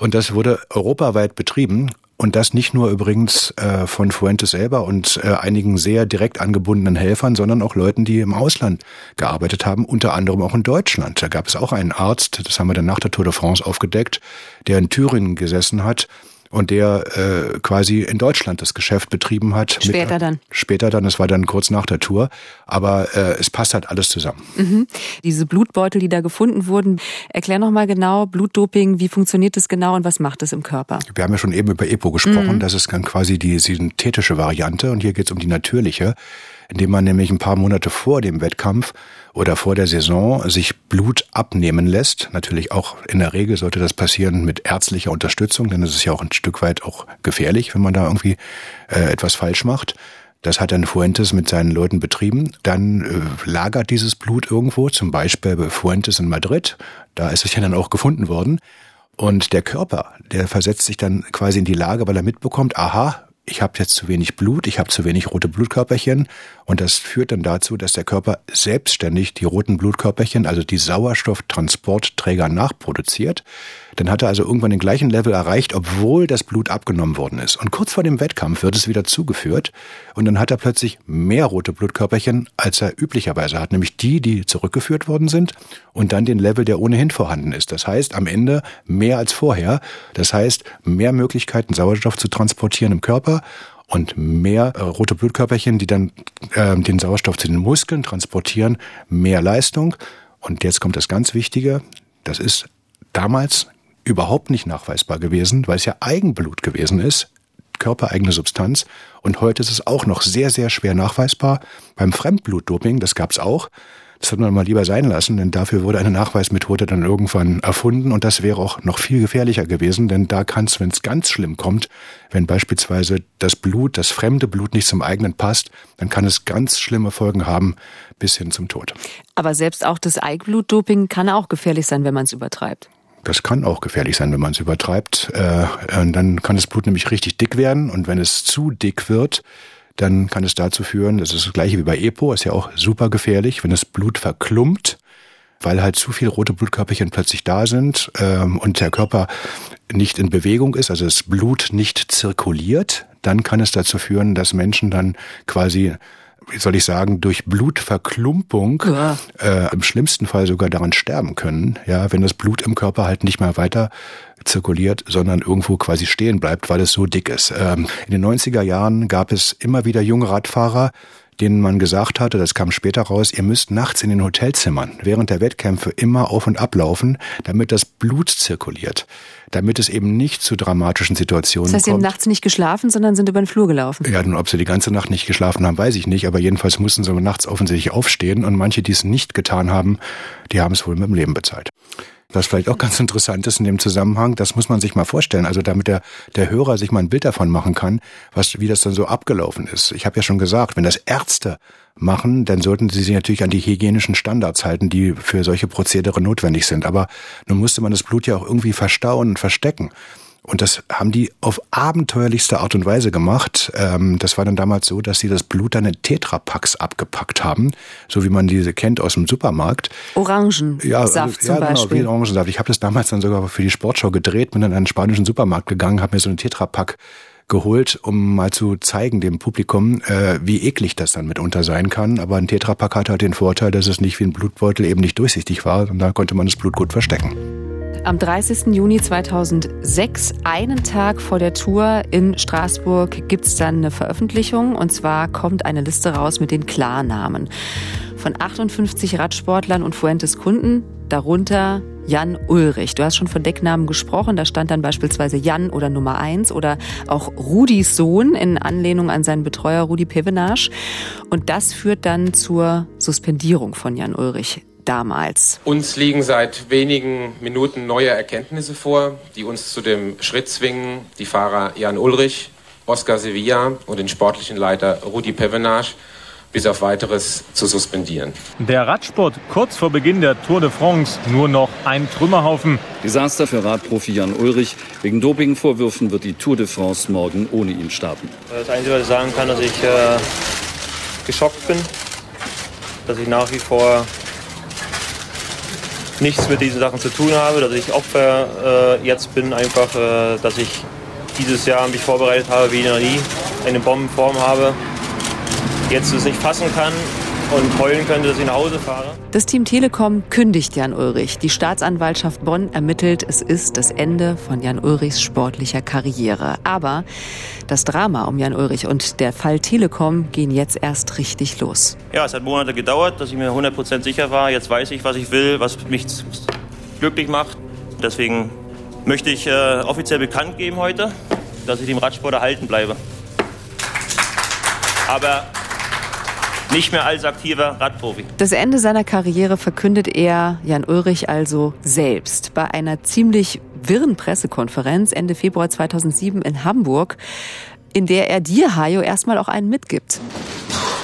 Und das wurde europaweit betrieben. Und das nicht nur übrigens äh, von Fuentes selber und äh, einigen sehr direkt angebundenen Helfern, sondern auch Leuten, die im Ausland gearbeitet haben, unter anderem auch in Deutschland. Da gab es auch einen Arzt, das haben wir dann nach der Tour de France aufgedeckt, der in Thüringen gesessen hat und der äh, quasi in Deutschland das Geschäft betrieben hat. Später mit, dann. Später dann, das war dann kurz nach der Tour. Aber äh, es passt halt alles zusammen. Mhm. Diese Blutbeutel, die da gefunden wurden, erklär nochmal genau, Blutdoping, wie funktioniert das genau und was macht es im Körper? Wir haben ja schon eben über EPO gesprochen, Mhm. das ist dann quasi die synthetische Variante und hier geht es um die natürliche, indem man nämlich ein paar Monate vor dem Wettkampf oder vor der Saison sich Blut abnehmen lässt. Natürlich auch in der Regel sollte das passieren mit ärztlicher Unterstützung, denn es ist ja auch ein Stück weit auch gefährlich, wenn man da irgendwie äh, etwas falsch macht. Das hat dann Fuentes mit seinen Leuten betrieben. Dann äh, lagert dieses Blut irgendwo, zum Beispiel bei Fuentes in Madrid. Da ist es ja dann auch gefunden worden. Und der Körper, der versetzt sich dann quasi in die Lage, weil er mitbekommt, aha, ich habe jetzt zu wenig Blut, ich habe zu wenig rote Blutkörperchen und das führt dann dazu, dass der Körper selbstständig die roten Blutkörperchen, also die Sauerstofftransportträger nachproduziert. Dann hat er also irgendwann den gleichen Level erreicht, obwohl das Blut abgenommen worden ist. Und kurz vor dem Wettkampf wird es wieder zugeführt und dann hat er plötzlich mehr rote Blutkörperchen, als er üblicherweise hat, nämlich die, die zurückgeführt worden sind und dann den Level, der ohnehin vorhanden ist. Das heißt, am Ende mehr als vorher. Das heißt, mehr Möglichkeiten, Sauerstoff zu transportieren im Körper und mehr äh, rote Blutkörperchen, die dann äh, den Sauerstoff zu den Muskeln transportieren, mehr Leistung. Und jetzt kommt das ganz Wichtige, das ist damals überhaupt nicht nachweisbar gewesen, weil es ja Eigenblut gewesen ist, körpereigene Substanz. Und heute ist es auch noch sehr, sehr schwer nachweisbar. Beim Fremdblutdoping, das gab es auch, das hat man mal lieber sein lassen, denn dafür wurde eine Nachweismethode dann irgendwann erfunden und das wäre auch noch viel gefährlicher gewesen, denn da kann es, wenn es ganz schlimm kommt, wenn beispielsweise das Blut, das fremde Blut nicht zum eigenen passt, dann kann es ganz schlimme Folgen haben, bis hin zum Tod. Aber selbst auch das Eigenblutdoping kann auch gefährlich sein, wenn man es übertreibt. Das kann auch gefährlich sein, wenn man es übertreibt. Äh, dann kann das Blut nämlich richtig dick werden und wenn es zu dick wird, dann kann es dazu führen, das ist das gleiche wie bei EPO, ist ja auch super gefährlich, wenn das Blut verklumpt, weil halt zu viele rote Blutkörperchen plötzlich da sind ähm, und der Körper nicht in Bewegung ist, also das Blut nicht zirkuliert, dann kann es dazu führen, dass Menschen dann quasi wie soll ich sagen, durch Blutverklumpung ja. äh, im schlimmsten Fall sogar daran sterben können, ja, wenn das Blut im Körper halt nicht mehr weiter zirkuliert, sondern irgendwo quasi stehen bleibt, weil es so dick ist. Ähm, in den 90er Jahren gab es immer wieder junge Radfahrer, denen man gesagt hatte, das kam später raus, ihr müsst nachts in den Hotelzimmern während der Wettkämpfe immer auf und ablaufen, damit das Blut zirkuliert, damit es eben nicht zu dramatischen Situationen kommt. Das heißt, sie haben nachts nicht geschlafen, sondern sind über den Flur gelaufen. Ja, nun, ob sie die ganze Nacht nicht geschlafen haben, weiß ich nicht, aber jedenfalls mussten sie nachts offensichtlich aufstehen und manche, die es nicht getan haben, die haben es wohl mit dem Leben bezahlt. Was vielleicht auch ganz interessant ist in dem Zusammenhang, das muss man sich mal vorstellen, also damit der, der Hörer sich mal ein Bild davon machen kann, was, wie das dann so abgelaufen ist. Ich habe ja schon gesagt, wenn das Ärzte machen, dann sollten sie sich natürlich an die hygienischen Standards halten, die für solche Prozedere notwendig sind. Aber nun musste man das Blut ja auch irgendwie verstauen und verstecken. Und das haben die auf abenteuerlichste Art und Weise gemacht. Ähm, das war dann damals so, dass sie das Blut dann in Tetrapacks abgepackt haben, so wie man diese kennt aus dem Supermarkt. Orangensaft ja, zum ja, genau, Beispiel. Orangensaft. Ich habe das damals dann sogar für die Sportschau gedreht, bin dann in einen spanischen Supermarkt gegangen, habe mir so einen Tetrapack geholt, um mal zu zeigen dem Publikum, äh, wie eklig das dann mitunter sein kann. Aber ein Tetrapack hat halt den Vorteil, dass es nicht wie ein Blutbeutel eben nicht durchsichtig war und da konnte man das Blut gut verstecken. Am 30. Juni 2006, einen Tag vor der Tour in Straßburg, gibt es dann eine Veröffentlichung. Und zwar kommt eine Liste raus mit den Klarnamen von 58 Radsportlern und Fuentes Kunden, darunter Jan Ulrich. Du hast schon von Decknamen gesprochen. Da stand dann beispielsweise Jan oder Nummer 1 oder auch Rudis Sohn in Anlehnung an seinen Betreuer Rudi Pevenage. Und das führt dann zur Suspendierung von Jan Ulrich damals. Uns liegen seit wenigen Minuten neue Erkenntnisse vor, die uns zu dem Schritt zwingen, die Fahrer Jan Ulrich, Oscar Sevilla und den sportlichen Leiter Rudi Pevenage bis auf weiteres zu suspendieren. Der Radsport kurz vor Beginn der Tour de France nur noch ein Trümmerhaufen. Desaster für Radprofi Jan Ulrich. Wegen Dopingvorwürfen wird die Tour de France morgen ohne ihn starten. Das Einzige, was ich sagen kann, dass ich äh, geschockt bin, dass ich nach wie vor nichts mit diesen Sachen zu tun habe, dass ich Opfer äh, jetzt bin, einfach, äh, dass ich dieses Jahr mich vorbereitet habe wie noch nie, eine Bombenform habe jetzt es nicht fassen kann und heulen könnte, dass ich nach Hause fahre. Das Team Telekom kündigt Jan Ulrich. Die Staatsanwaltschaft Bonn ermittelt, es ist das Ende von Jan Ulrichs sportlicher Karriere. Aber das Drama um Jan Ulrich und der Fall Telekom gehen jetzt erst richtig los. Ja, es hat Monate gedauert, dass ich mir 100% sicher war. Jetzt weiß ich, was ich will, was mich glücklich macht. Deswegen möchte ich äh, offiziell bekannt geben heute, dass ich dem Radsport erhalten bleibe. Aber nicht mehr als aktiver Radprofi. Das Ende seiner Karriere verkündet er, Jan Ulrich, also selbst bei einer ziemlich wirren Pressekonferenz Ende Februar 2007 in Hamburg, in der er dir, Hajo, erstmal auch einen mitgibt.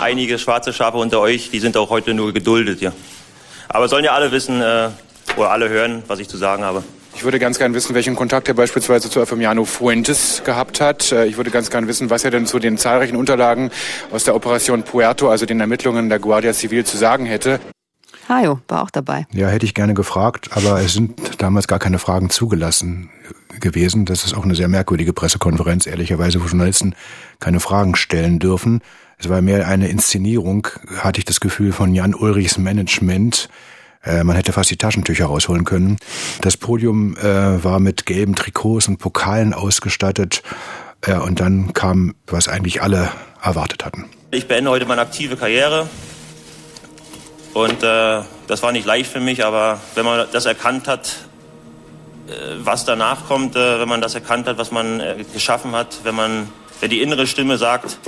Einige schwarze Schafe unter euch, die sind auch heute nur geduldet hier. Aber sollen ja alle wissen äh, oder alle hören, was ich zu sagen habe. Ich würde ganz gerne wissen, welchen Kontakt er beispielsweise zu Efemiano Fuentes gehabt hat. Äh, ich würde ganz gerne wissen, was er denn zu den zahlreichen Unterlagen aus der Operation Puerto, also den Ermittlungen der Guardia Civil, zu sagen hätte. Hajo war auch dabei. Ja, hätte ich gerne gefragt, aber es sind damals gar keine Fragen zugelassen gewesen. Das ist auch eine sehr merkwürdige Pressekonferenz, ehrlicherweise, wo Journalisten keine Fragen stellen dürfen. Es war mehr eine Inszenierung, hatte ich das Gefühl, von Jan Ulrichs Management. Äh, man hätte fast die Taschentücher rausholen können. Das Podium äh, war mit gelben Trikots und Pokalen ausgestattet. Äh, und dann kam, was eigentlich alle erwartet hatten. Ich beende heute meine aktive Karriere. Und äh, das war nicht leicht für mich, aber wenn man das erkannt hat, äh, was danach kommt, wenn man das erkannt hat, was man geschaffen hat, wenn man, wenn die innere Stimme sagt,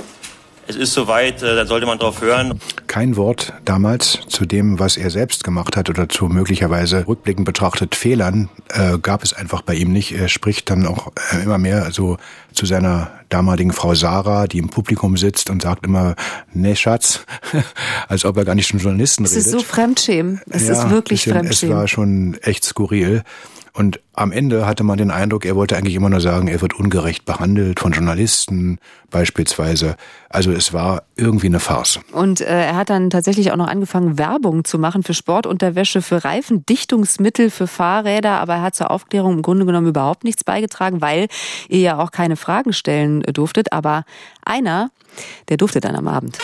es ist soweit, dann sollte man darauf hören. Kein Wort damals zu dem, was er selbst gemacht hat oder zu möglicherweise rückblickend betrachtet Fehlern, äh, gab es einfach bei ihm nicht. Er spricht dann auch äh, immer mehr so zu seiner damaligen Frau Sarah, die im Publikum sitzt und sagt immer, nee, Schatz, als ob er gar nicht zum Journalisten es redet. Es ist so Fremdschämen. Es ja, ist wirklich bisschen, Fremdschämen. Es war schon echt skurril. Und am Ende hatte man den Eindruck, er wollte eigentlich immer nur sagen, er wird ungerecht behandelt von Journalisten beispielsweise. Also es war irgendwie eine Farce. Und äh, er hat dann tatsächlich auch noch angefangen, Werbung zu machen für Sportunterwäsche, für Reifen, Dichtungsmittel, für Fahrräder. Aber er hat zur Aufklärung im Grunde genommen überhaupt nichts beigetragen, weil ihr ja auch keine Fragen stellen durftet. Aber einer, der durfte dann am Abend.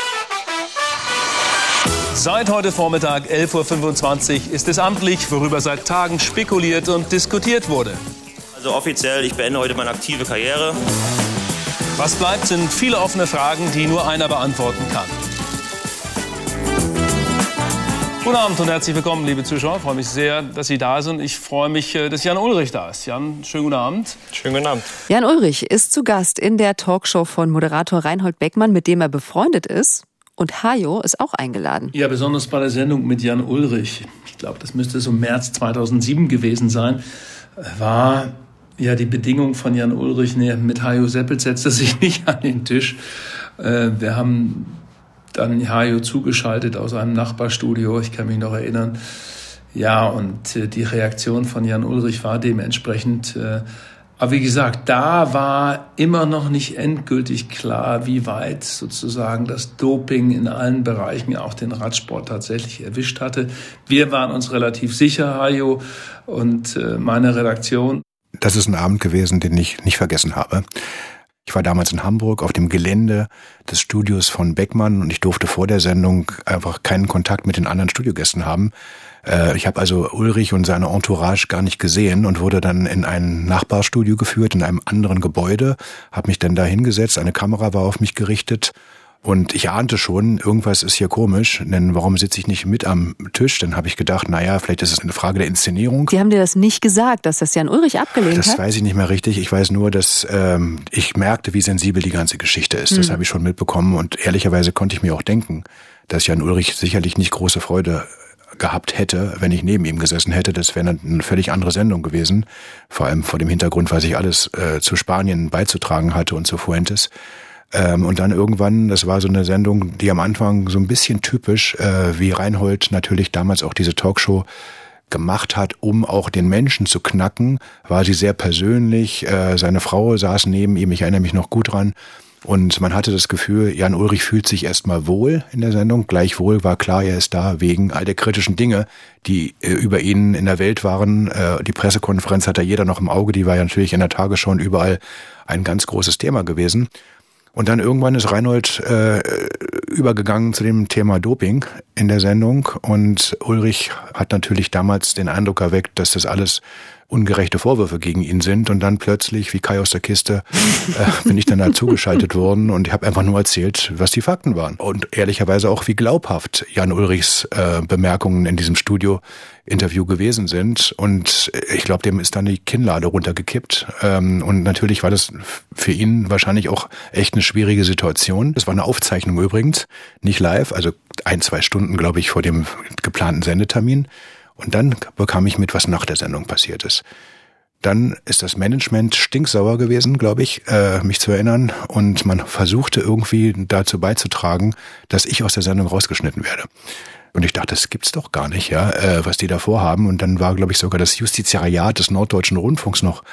Seit heute Vormittag 11.25 Uhr ist es amtlich, worüber seit Tagen spekuliert und diskutiert wurde. Also offiziell, ich beende heute meine aktive Karriere. Was bleibt, sind viele offene Fragen, die nur einer beantworten kann. Guten Abend und herzlich willkommen, liebe Zuschauer. Ich freue mich sehr, dass Sie da sind. Ich freue mich, äh, dass Jan Ulrich da ist. Jan, schönen guten Abend. Schönen guten Abend. Jan Ulrich ist zu Gast in der Talkshow von Moderator Reinhold Beckmann, mit dem er befreundet ist. Und Hajo ist auch eingeladen. Ja, besonders bei der Sendung mit Jan Ulrich. Ich glaube, das müsste so März 2007 gewesen sein. War ja die Bedingung von Jan Ulrich, nee, mit Hajo Seppelt setzt er sich nicht an den Tisch. Äh, wir haben dann Hajo zugeschaltet aus einem Nachbarstudio, ich kann mich noch erinnern. Ja, und äh, die Reaktion von Jan Ulrich war dementsprechend. Äh, aber wie gesagt, da war immer noch nicht endgültig klar, wie weit sozusagen das Doping in allen Bereichen auch den Radsport tatsächlich erwischt hatte. Wir waren uns relativ sicher, Hajo und meine Redaktion. Das ist ein Abend gewesen, den ich nicht vergessen habe. Ich war damals in Hamburg auf dem Gelände des Studios von Beckmann und ich durfte vor der Sendung einfach keinen Kontakt mit den anderen Studiogästen haben. Ich habe also Ulrich und seine Entourage gar nicht gesehen und wurde dann in ein Nachbarstudio geführt, in einem anderen Gebäude, habe mich dann da hingesetzt, eine Kamera war auf mich gerichtet und ich ahnte schon, irgendwas ist hier komisch, denn warum sitze ich nicht mit am Tisch? Dann habe ich gedacht, naja, vielleicht ist es eine Frage der Inszenierung. Sie haben dir das nicht gesagt, dass das Jan Ulrich abgelehnt das hat? Das weiß ich nicht mehr richtig. Ich weiß nur, dass ähm, ich merkte, wie sensibel die ganze Geschichte ist. Mhm. Das habe ich schon mitbekommen und ehrlicherweise konnte ich mir auch denken, dass Jan Ulrich sicherlich nicht große Freude gehabt hätte, wenn ich neben ihm gesessen hätte. Das wäre eine völlig andere Sendung gewesen. Vor allem vor dem Hintergrund, was ich alles äh, zu Spanien beizutragen hatte und zu Fuentes. Ähm, und dann irgendwann, das war so eine Sendung, die am Anfang so ein bisschen typisch, äh, wie Reinhold natürlich damals auch diese Talkshow gemacht hat, um auch den Menschen zu knacken, war sie sehr persönlich. Äh, seine Frau saß neben ihm, ich erinnere mich noch gut dran. Und man hatte das Gefühl, Jan Ulrich fühlt sich erstmal wohl in der Sendung. Gleichwohl war klar, er ist da wegen all der kritischen Dinge, die äh, über ihn in der Welt waren. Äh, die Pressekonferenz hat da jeder noch im Auge, die war ja natürlich in der Tagesschau und überall ein ganz großes Thema gewesen. Und dann irgendwann ist Reinhold äh, übergegangen zu dem Thema Doping in der Sendung und Ulrich hat natürlich damals den Eindruck erweckt, dass das alles ungerechte Vorwürfe gegen ihn sind und dann plötzlich, wie Kai aus der Kiste, äh, bin ich dann dazugeschaltet worden und ich habe einfach nur erzählt, was die Fakten waren. Und ehrlicherweise auch, wie glaubhaft Jan Ulrichs äh, Bemerkungen in diesem Studio-Interview gewesen sind. Und ich glaube, dem ist dann die Kinnlade runtergekippt. Ähm, und natürlich war das für ihn wahrscheinlich auch echt eine schwierige Situation. Das war eine Aufzeichnung übrigens, nicht live, also ein, zwei Stunden, glaube ich, vor dem geplanten Sendetermin. Und dann bekam ich mit, was nach der Sendung passiert ist. Dann ist das Management stinksauer gewesen, glaube ich, äh, mich zu erinnern. Und man versuchte irgendwie dazu beizutragen, dass ich aus der Sendung rausgeschnitten werde. Und ich dachte, das gibt's doch gar nicht, ja, äh, was die da vorhaben. Und dann war, glaube ich, sogar das Justiziariat des Norddeutschen Rundfunks noch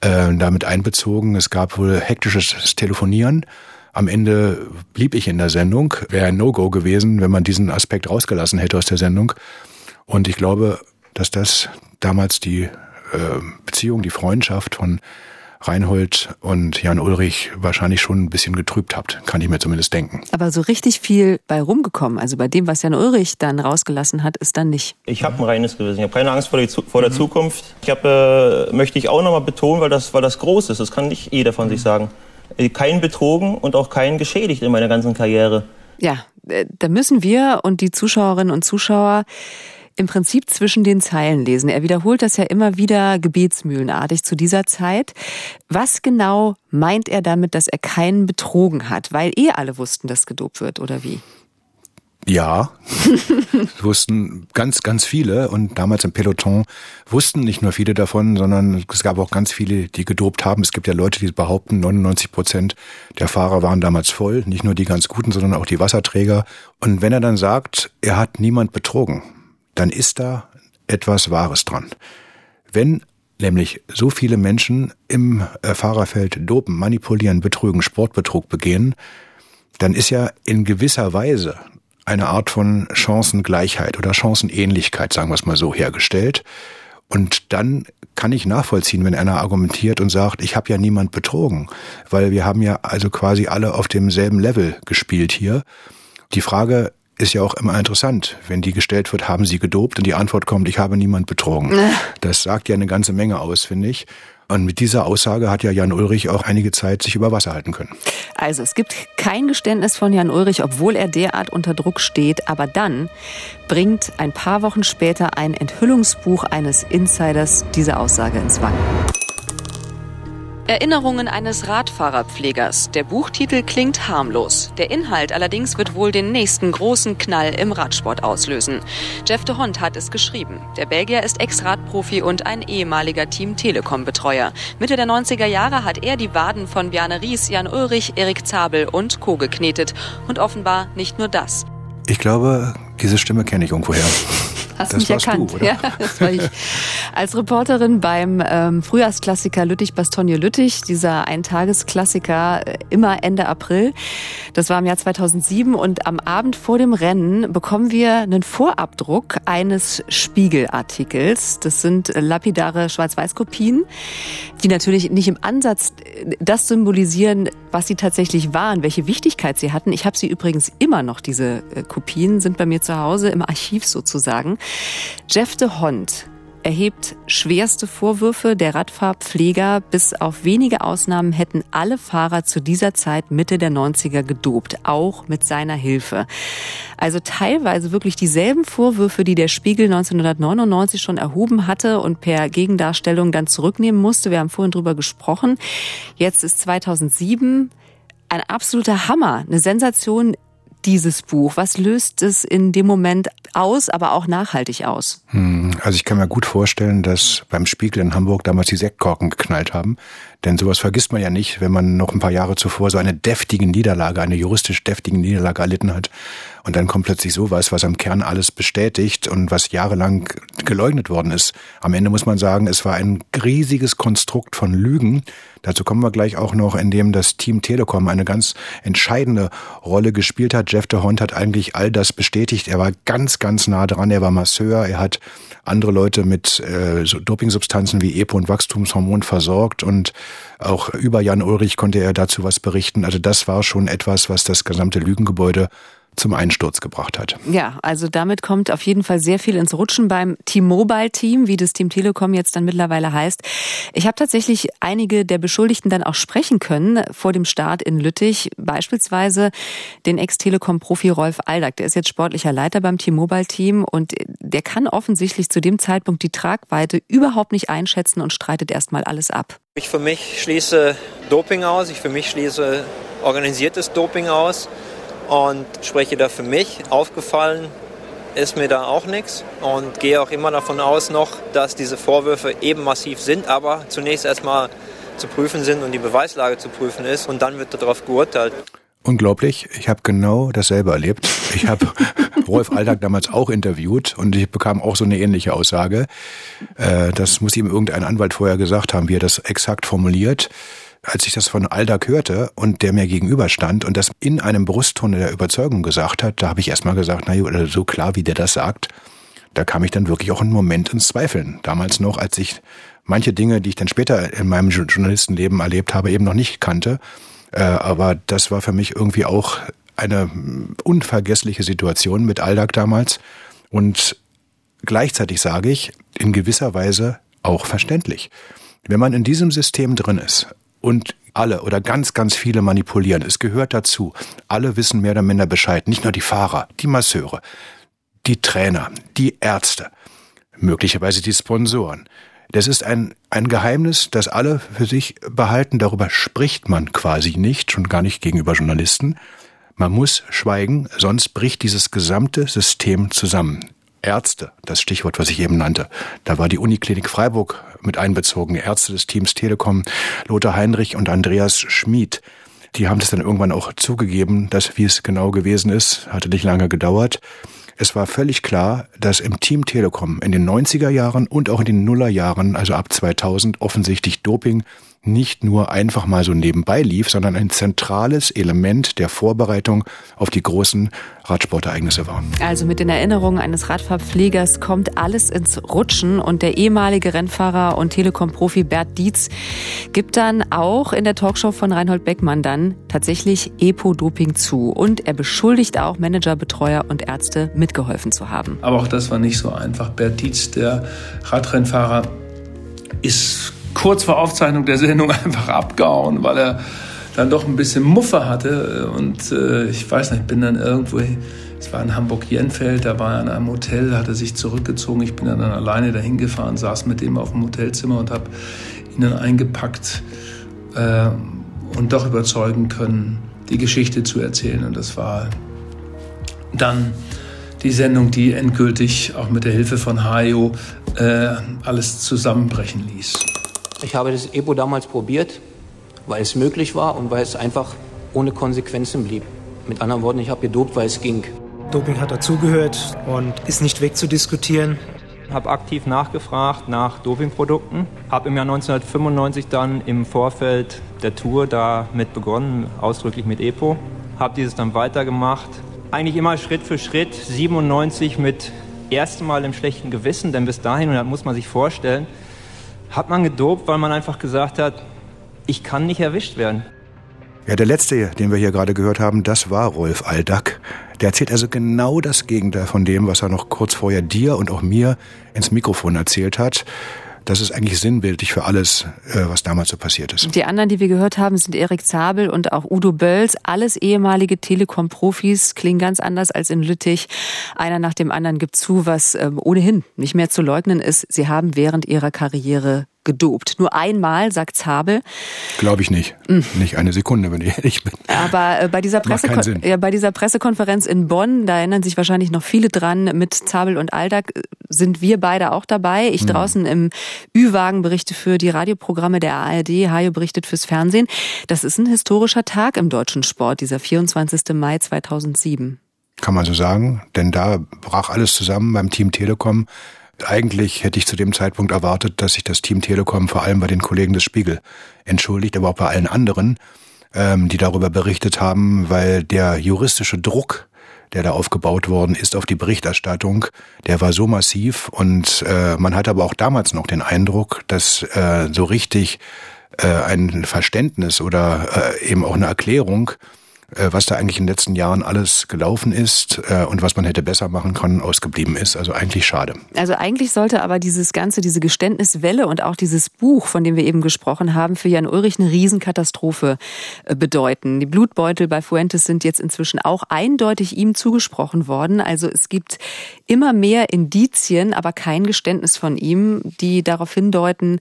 äh, damit einbezogen. Es gab wohl hektisches Telefonieren. Am Ende blieb ich in der Sendung. Wäre ein No-Go gewesen, wenn man diesen Aspekt rausgelassen hätte aus der Sendung. Und ich glaube, dass das damals die äh, Beziehung, die Freundschaft von Reinhold und Jan Ulrich wahrscheinlich schon ein bisschen getrübt habt, kann ich mir zumindest denken. Aber so richtig viel bei rumgekommen, also bei dem, was Jan Ulrich dann rausgelassen hat, ist dann nicht. Ich habe ein reines Gewissen. Ich habe keine Angst vor, die, vor der mhm. Zukunft. Ich habe, äh, möchte ich auch nochmal betonen, weil das, weil das groß ist. Das kann nicht jeder von mhm. sich sagen. Äh, kein betrogen und auch kein geschädigt in meiner ganzen Karriere. Ja, äh, da müssen wir und die Zuschauerinnen und Zuschauer im Prinzip zwischen den Zeilen lesen. Er wiederholt das ja immer wieder gebetsmühlenartig zu dieser Zeit. Was genau meint er damit, dass er keinen betrogen hat? Weil eh alle wussten, dass gedopt wird, oder wie? Ja, wussten ganz, ganz viele und damals im Peloton wussten nicht nur viele davon, sondern es gab auch ganz viele, die gedopt haben. Es gibt ja Leute, die behaupten, 99 Prozent der Fahrer waren damals voll, nicht nur die ganz guten, sondern auch die Wasserträger. Und wenn er dann sagt, er hat niemand betrogen, dann ist da etwas Wahres dran. Wenn nämlich so viele Menschen im äh, Fahrerfeld dopen, manipulieren, betrügen, Sportbetrug begehen, dann ist ja in gewisser Weise eine Art von Chancengleichheit oder Chancenähnlichkeit, sagen wir es mal so, hergestellt. Und dann kann ich nachvollziehen, wenn einer argumentiert und sagt, ich habe ja niemand betrogen, weil wir haben ja also quasi alle auf demselben Level gespielt hier. Die Frage ist ja auch immer interessant, wenn die gestellt wird, haben Sie gedopt? Und die Antwort kommt, ich habe niemand betrogen. Das sagt ja eine ganze Menge aus, finde ich. Und mit dieser Aussage hat ja Jan Ulrich auch einige Zeit sich über Wasser halten können. Also es gibt kein Geständnis von Jan Ulrich, obwohl er derart unter Druck steht. Aber dann bringt ein paar Wochen später ein Enthüllungsbuch eines Insiders diese Aussage ins Wanken. Erinnerungen eines Radfahrerpflegers. Der Buchtitel klingt harmlos. Der Inhalt allerdings wird wohl den nächsten großen Knall im Radsport auslösen. Jeff de Hond hat es geschrieben. Der Belgier ist Ex-Radprofi und ein ehemaliger Team Telekom-Betreuer. Mitte der 90er Jahre hat er die Waden von Bjarne Ries, Jan Ulrich, Erik Zabel und Co. geknetet. Und offenbar nicht nur das. Ich glaube, diese Stimme kenne ich irgendwoher. Hast das mich erkannt. Du? Ja, das war ich. Als Reporterin beim ähm, Frühjahrsklassiker Lüttich-Bastogne Lüttich, dieser Eintagesklassiker äh, immer Ende April. Das war im Jahr 2007 und am Abend vor dem Rennen bekommen wir einen Vorabdruck eines Spiegelartikels. Das sind lapidare Schwarz-Weiß-Kopien, die natürlich nicht im Ansatz äh, das symbolisieren, was sie tatsächlich waren, welche Wichtigkeit sie hatten. Ich habe sie übrigens immer noch, diese äh, Kopien sind bei mir zu Hause im Archiv sozusagen. Jeff de Hond erhebt schwerste Vorwürfe. Der Radfahrpfleger, bis auf wenige Ausnahmen, hätten alle Fahrer zu dieser Zeit Mitte der 90er gedopt, auch mit seiner Hilfe. Also teilweise wirklich dieselben Vorwürfe, die der Spiegel 1999 schon erhoben hatte und per Gegendarstellung dann zurücknehmen musste. Wir haben vorhin drüber gesprochen. Jetzt ist 2007 ein absoluter Hammer, eine Sensation dieses Buch? Was löst es in dem Moment aus, aber auch nachhaltig aus? Hm, also ich kann mir gut vorstellen, dass beim Spiegel in Hamburg damals die Sektkorken geknallt haben. Denn sowas vergisst man ja nicht, wenn man noch ein paar Jahre zuvor so eine deftige Niederlage, eine juristisch deftige Niederlage erlitten hat. Und dann kommt plötzlich sowas, was am Kern alles bestätigt und was jahrelang geleugnet worden ist. Am Ende muss man sagen, es war ein riesiges Konstrukt von Lügen. Dazu kommen wir gleich auch noch, in dem das Team Telekom eine ganz entscheidende Rolle gespielt hat. Jeff de Hond hat eigentlich all das bestätigt. Er war ganz, ganz nah dran. Er war Masseur. Er hat andere Leute mit äh, so Dopingsubstanzen wie EPO und Wachstumshormon versorgt und auch über Jan Ulrich konnte er dazu was berichten. Also das war schon etwas, was das gesamte Lügengebäude zum Einsturz gebracht hat. Ja, also damit kommt auf jeden Fall sehr viel ins Rutschen beim T-Mobile-Team, wie das Team Telekom jetzt dann mittlerweile heißt. Ich habe tatsächlich einige der Beschuldigten dann auch sprechen können vor dem Start in Lüttich, beispielsweise den Ex-Telekom-Profi Rolf Aldag. Der ist jetzt sportlicher Leiter beim T-Mobile-Team und der kann offensichtlich zu dem Zeitpunkt die Tragweite überhaupt nicht einschätzen und streitet erstmal alles ab. Ich für mich schließe Doping aus, ich für mich schließe organisiertes Doping aus und spreche da für mich. Aufgefallen ist mir da auch nichts und gehe auch immer davon aus noch, dass diese Vorwürfe eben massiv sind, aber zunächst erstmal zu prüfen sind und die Beweislage zu prüfen ist und dann wird darauf geurteilt. Unglaublich, ich habe genau dasselbe erlebt. Ich habe Rolf Alltag damals auch interviewt und ich bekam auch so eine ähnliche Aussage. Äh, das muss ihm irgendein Anwalt vorher gesagt haben, wie er das exakt formuliert als ich das von Aldag hörte und der mir gegenüberstand und das in einem Brustton der Überzeugung gesagt hat, da habe ich erstmal gesagt, na gut, so klar, wie der das sagt, Da kam ich dann wirklich auch einen Moment ins Zweifeln. Damals noch, als ich manche Dinge, die ich dann später in meinem Journalistenleben erlebt habe, eben noch nicht kannte. Äh, aber das war für mich irgendwie auch eine unvergessliche Situation mit Aldag damals. Und gleichzeitig sage ich, in gewisser Weise auch verständlich. Wenn man in diesem System drin ist und alle oder ganz, ganz viele manipulieren, es gehört dazu. Alle wissen mehr oder minder Bescheid. Nicht nur die Fahrer, die Masseure, die Trainer, die Ärzte, möglicherweise die Sponsoren. Das ist ein, ein Geheimnis, das alle für sich behalten. Darüber spricht man quasi nicht, schon gar nicht gegenüber Journalisten. Man muss schweigen, sonst bricht dieses gesamte System zusammen. Ärzte, das Stichwort, was ich eben nannte. Da war die Uniklinik Freiburg mit einbezogen, Ärzte des Teams Telekom, Lothar Heinrich und Andreas Schmid. Die haben das dann irgendwann auch zugegeben, dass wie es genau gewesen ist, hatte nicht lange gedauert. Es war völlig klar, dass im Team Telekom in den 90er Jahren und auch in den Nullerjahren, also ab 2000, offensichtlich Doping nicht nur einfach mal so nebenbei lief, sondern ein zentrales Element der Vorbereitung auf die großen Radsportereignisse war. Also mit den Erinnerungen eines Radfahrpflegers kommt alles ins Rutschen und der ehemalige Rennfahrer und Telekom-Profi Bert Dietz gibt dann auch in der Talkshow von Reinhold Beckmann dann tatsächlich Epo-Doping zu und er beschuldigt auch Manager, Betreuer und Ärzte mitgeholfen zu haben. Aber auch das war nicht so einfach. Bert Dietz, der Radrennfahrer, ist kurz vor Aufzeichnung der Sendung einfach abgehauen, weil er dann doch ein bisschen Muffe hatte. Und äh, ich weiß nicht, bin dann irgendwo, es war in Hamburg-Jenfeld, da war er in einem Hotel, hat er sich zurückgezogen. Ich bin dann alleine dahin gefahren, saß mit ihm auf dem Hotelzimmer und habe ihn dann eingepackt äh, und doch überzeugen können, die Geschichte zu erzählen. Und das war dann die Sendung, die endgültig auch mit der Hilfe von Hayo äh, alles zusammenbrechen ließ. Ich habe das EPO damals probiert, weil es möglich war und weil es einfach ohne Konsequenzen blieb. Mit anderen Worten, ich habe gedopt, weil es ging. Doping hat dazugehört und ist nicht wegzudiskutieren. Ich habe aktiv nachgefragt nach Dopingprodukten, habe im Jahr 1995 dann im Vorfeld der Tour damit begonnen, ausdrücklich mit EPO, habe dieses dann weitergemacht. Eigentlich immer Schritt für Schritt, 97 mit erstem Mal im schlechten Gewissen, denn bis dahin, und das muss man sich vorstellen, hat man gedopt, weil man einfach gesagt hat, ich kann nicht erwischt werden. Ja, der letzte, den wir hier gerade gehört haben, das war Rolf Aldack. Der erzählt also genau das Gegenteil von dem, was er noch kurz vorher dir und auch mir ins Mikrofon erzählt hat. Das ist eigentlich sinnbildlich für alles, äh, was damals so passiert ist. Die anderen, die wir gehört haben, sind Erik Zabel und auch Udo Bölls. Alles ehemalige Telekom-Profis, klingen ganz anders als in Lüttich. Einer nach dem anderen gibt zu, was ähm, ohnehin nicht mehr zu leugnen ist. Sie haben während ihrer Karriere gedopt. Nur einmal, sagt Zabel. Glaube ich nicht. Mhm. Nicht eine Sekunde, wenn ich ehrlich bin. Aber äh, bei, dieser Pressekon ja, bei dieser Pressekonferenz in Bonn, da erinnern sich wahrscheinlich noch viele dran, mit Zabel und Aldag äh, sind wir beide auch dabei. Ich mhm. draußen im Ü-Wagen berichte für die Radioprogramme der ARD, Hajo berichtet fürs Fernsehen. Das ist ein historischer Tag im deutschen Sport, dieser 24. Mai 2007. Kann man so sagen, denn da brach alles zusammen beim Team Telekom eigentlich hätte ich zu dem Zeitpunkt erwartet, dass sich das Team Telekom vor allem bei den Kollegen des Spiegel entschuldigt, aber auch bei allen anderen, ähm, die darüber berichtet haben, weil der juristische Druck, der da aufgebaut worden ist auf die Berichterstattung, der war so massiv und äh, man hatte aber auch damals noch den Eindruck, dass äh, so richtig äh, ein Verständnis oder äh, eben auch eine Erklärung was da eigentlich in den letzten Jahren alles gelaufen ist äh, und was man hätte besser machen können, ausgeblieben ist. Also eigentlich schade. Also eigentlich sollte aber dieses Ganze, diese Geständniswelle und auch dieses Buch, von dem wir eben gesprochen haben, für Jan Ulrich eine Riesenkatastrophe äh, bedeuten. Die Blutbeutel bei Fuentes sind jetzt inzwischen auch eindeutig ihm zugesprochen worden. Also es gibt immer mehr Indizien, aber kein Geständnis von ihm, die darauf hindeuten,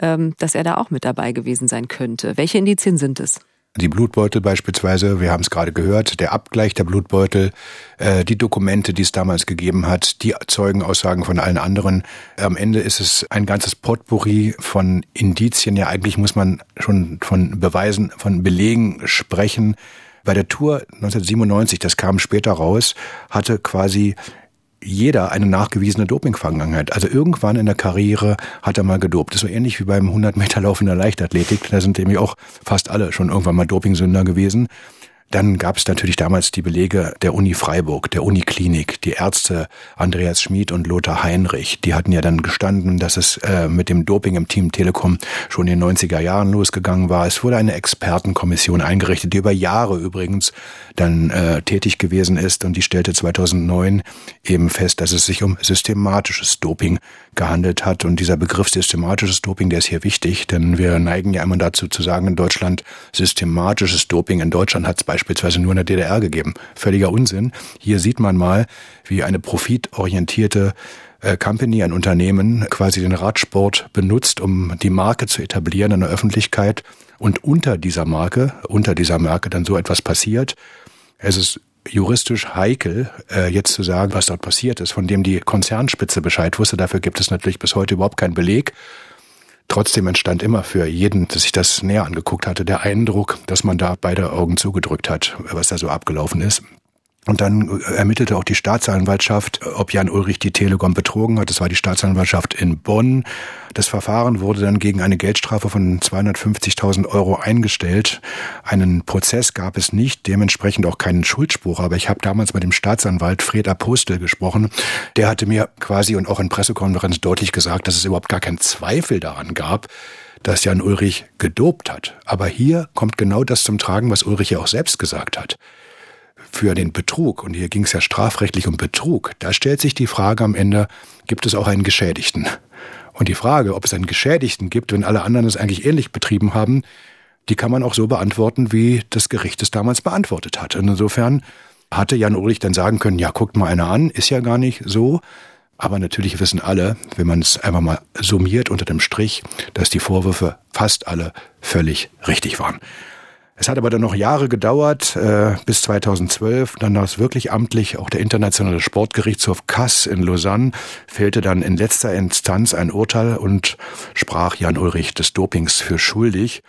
ähm, dass er da auch mit dabei gewesen sein könnte. Welche Indizien sind es? Die Blutbeutel beispielsweise, wir haben es gerade gehört, der Abgleich der Blutbeutel, äh, die Dokumente, die es damals gegeben hat, die Zeugenaussagen von allen anderen. Am Ende ist es ein ganzes Potpourri von Indizien. Ja, eigentlich muss man schon von Beweisen, von Belegen sprechen. Bei der Tour 1997, das kam später raus, hatte quasi jeder eine nachgewiesene Dopingvergangenheit. Also irgendwann in der Karriere hat er mal gedopt. Das so ähnlich wie beim 100 Meter Lauf in der Leichtathletik. Da sind nämlich auch fast alle schon irgendwann mal Dopingsünder gewesen. Dann gab es natürlich damals die Belege der Uni Freiburg, der Uniklinik, die Ärzte Andreas Schmid und Lothar Heinrich. Die hatten ja dann gestanden, dass es äh, mit dem Doping im Team Telekom schon in den 90er Jahren losgegangen war. Es wurde eine Expertenkommission eingerichtet, die über Jahre übrigens dann äh, tätig gewesen ist und die stellte 2009 eben fest, dass es sich um systematisches Doping gehandelt hat. Und dieser Begriff systematisches Doping, der ist hier wichtig, denn wir neigen ja immer dazu zu sagen in Deutschland, systematisches Doping in Deutschland hat es beispielsweise nur in der DDR gegeben. Völliger Unsinn. Hier sieht man mal, wie eine profitorientierte äh, Company, ein Unternehmen, quasi den Radsport benutzt, um die Marke zu etablieren in der Öffentlichkeit und unter dieser Marke, unter dieser Marke dann so etwas passiert. Es ist juristisch heikel, äh, jetzt zu sagen, was dort passiert ist, von dem die Konzernspitze Bescheid wusste. Dafür gibt es natürlich bis heute überhaupt keinen Beleg. Trotzdem entstand immer für jeden, der sich das näher angeguckt hatte, der Eindruck, dass man da beide Augen zugedrückt hat, was da so abgelaufen ist. Und dann ermittelte auch die Staatsanwaltschaft, ob Jan Ulrich die Telekom betrogen hat. Das war die Staatsanwaltschaft in Bonn. Das Verfahren wurde dann gegen eine Geldstrafe von 250.000 Euro eingestellt. Einen Prozess gab es nicht, dementsprechend auch keinen Schuldspruch. Aber ich habe damals mit dem Staatsanwalt Fred Apostel gesprochen. Der hatte mir quasi und auch in Pressekonferenz deutlich gesagt, dass es überhaupt gar keinen Zweifel daran gab, dass Jan Ulrich gedopt hat. Aber hier kommt genau das zum Tragen, was Ulrich ja auch selbst gesagt hat für den Betrug, und hier ging es ja strafrechtlich um Betrug, da stellt sich die Frage am Ende, gibt es auch einen Geschädigten? Und die Frage, ob es einen Geschädigten gibt, wenn alle anderen es eigentlich ähnlich betrieben haben, die kann man auch so beantworten, wie das Gericht es damals beantwortet hat. Und insofern hatte Jan Ulrich dann sagen können, ja, guckt mal einer an, ist ja gar nicht so. Aber natürlich wissen alle, wenn man es einfach mal summiert unter dem Strich, dass die Vorwürfe fast alle völlig richtig waren. Es hat aber dann noch Jahre gedauert, äh, bis 2012. Dann das wirklich amtlich auch der internationale Sportgerichtshof Kass in Lausanne fällte dann in letzter Instanz ein Urteil und sprach Jan Ulrich des Dopings für schuldig.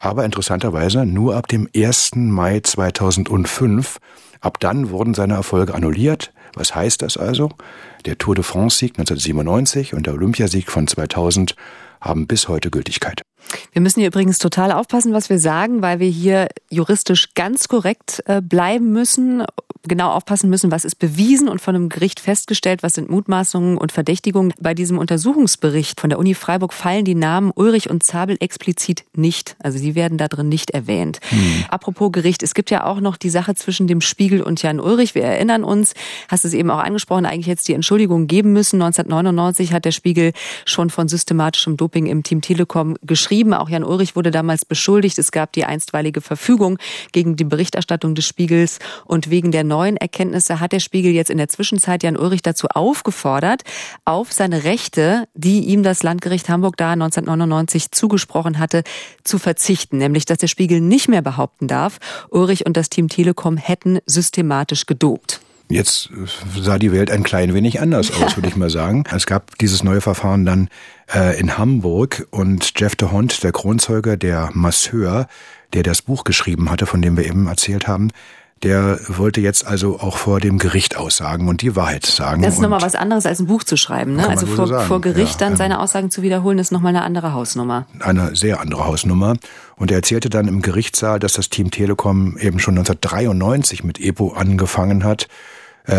Aber interessanterweise nur ab dem 1. Mai 2005. Ab dann wurden seine Erfolge annulliert. Was heißt das also? Der Tour de France-Sieg 1997 und der Olympiasieg von 2000 haben bis heute Gültigkeit. Wir müssen hier übrigens total aufpassen, was wir sagen, weil wir hier juristisch ganz korrekt äh, bleiben müssen genau aufpassen müssen, was ist bewiesen und von einem Gericht festgestellt, was sind Mutmaßungen und Verdächtigungen. Bei diesem Untersuchungsbericht von der Uni Freiburg fallen die Namen Ulrich und Zabel explizit nicht. Also sie werden da drin nicht erwähnt. Hm. Apropos Gericht, es gibt ja auch noch die Sache zwischen dem Spiegel und Jan Ulrich. Wir erinnern uns, hast es eben auch angesprochen, eigentlich jetzt die Entschuldigung geben müssen. 1999 hat der Spiegel schon von systematischem Doping im Team Telekom geschrieben. Auch Jan Ulrich wurde damals beschuldigt. Es gab die einstweilige Verfügung gegen die Berichterstattung des Spiegels und wegen der neuen Erkenntnisse hat der Spiegel jetzt in der Zwischenzeit Jan Ulrich dazu aufgefordert, auf seine Rechte, die ihm das Landgericht Hamburg da 1999 zugesprochen hatte, zu verzichten. Nämlich, dass der Spiegel nicht mehr behaupten darf, Ulrich und das Team Telekom hätten systematisch gedopt. Jetzt sah die Welt ein klein wenig anders aus, würde ich mal sagen. Es gab dieses neue Verfahren dann äh, in Hamburg und Jeff de Hond, der Kronzeuge, der Masseur, der das Buch geschrieben hatte, von dem wir eben erzählt haben, der wollte jetzt also auch vor dem Gericht aussagen und die Wahrheit sagen. Das ist nochmal was anderes als ein Buch zu schreiben. Ne? Also vor, so vor, Gericht ja, dann seine Aussagen zu wiederholen, ist nochmal eine andere Hausnummer. Eine sehr andere Hausnummer. Und er erzählte dann im Gerichtssaal, dass das Team Telekom eben schon 1993 mit EPO angefangen hat äh,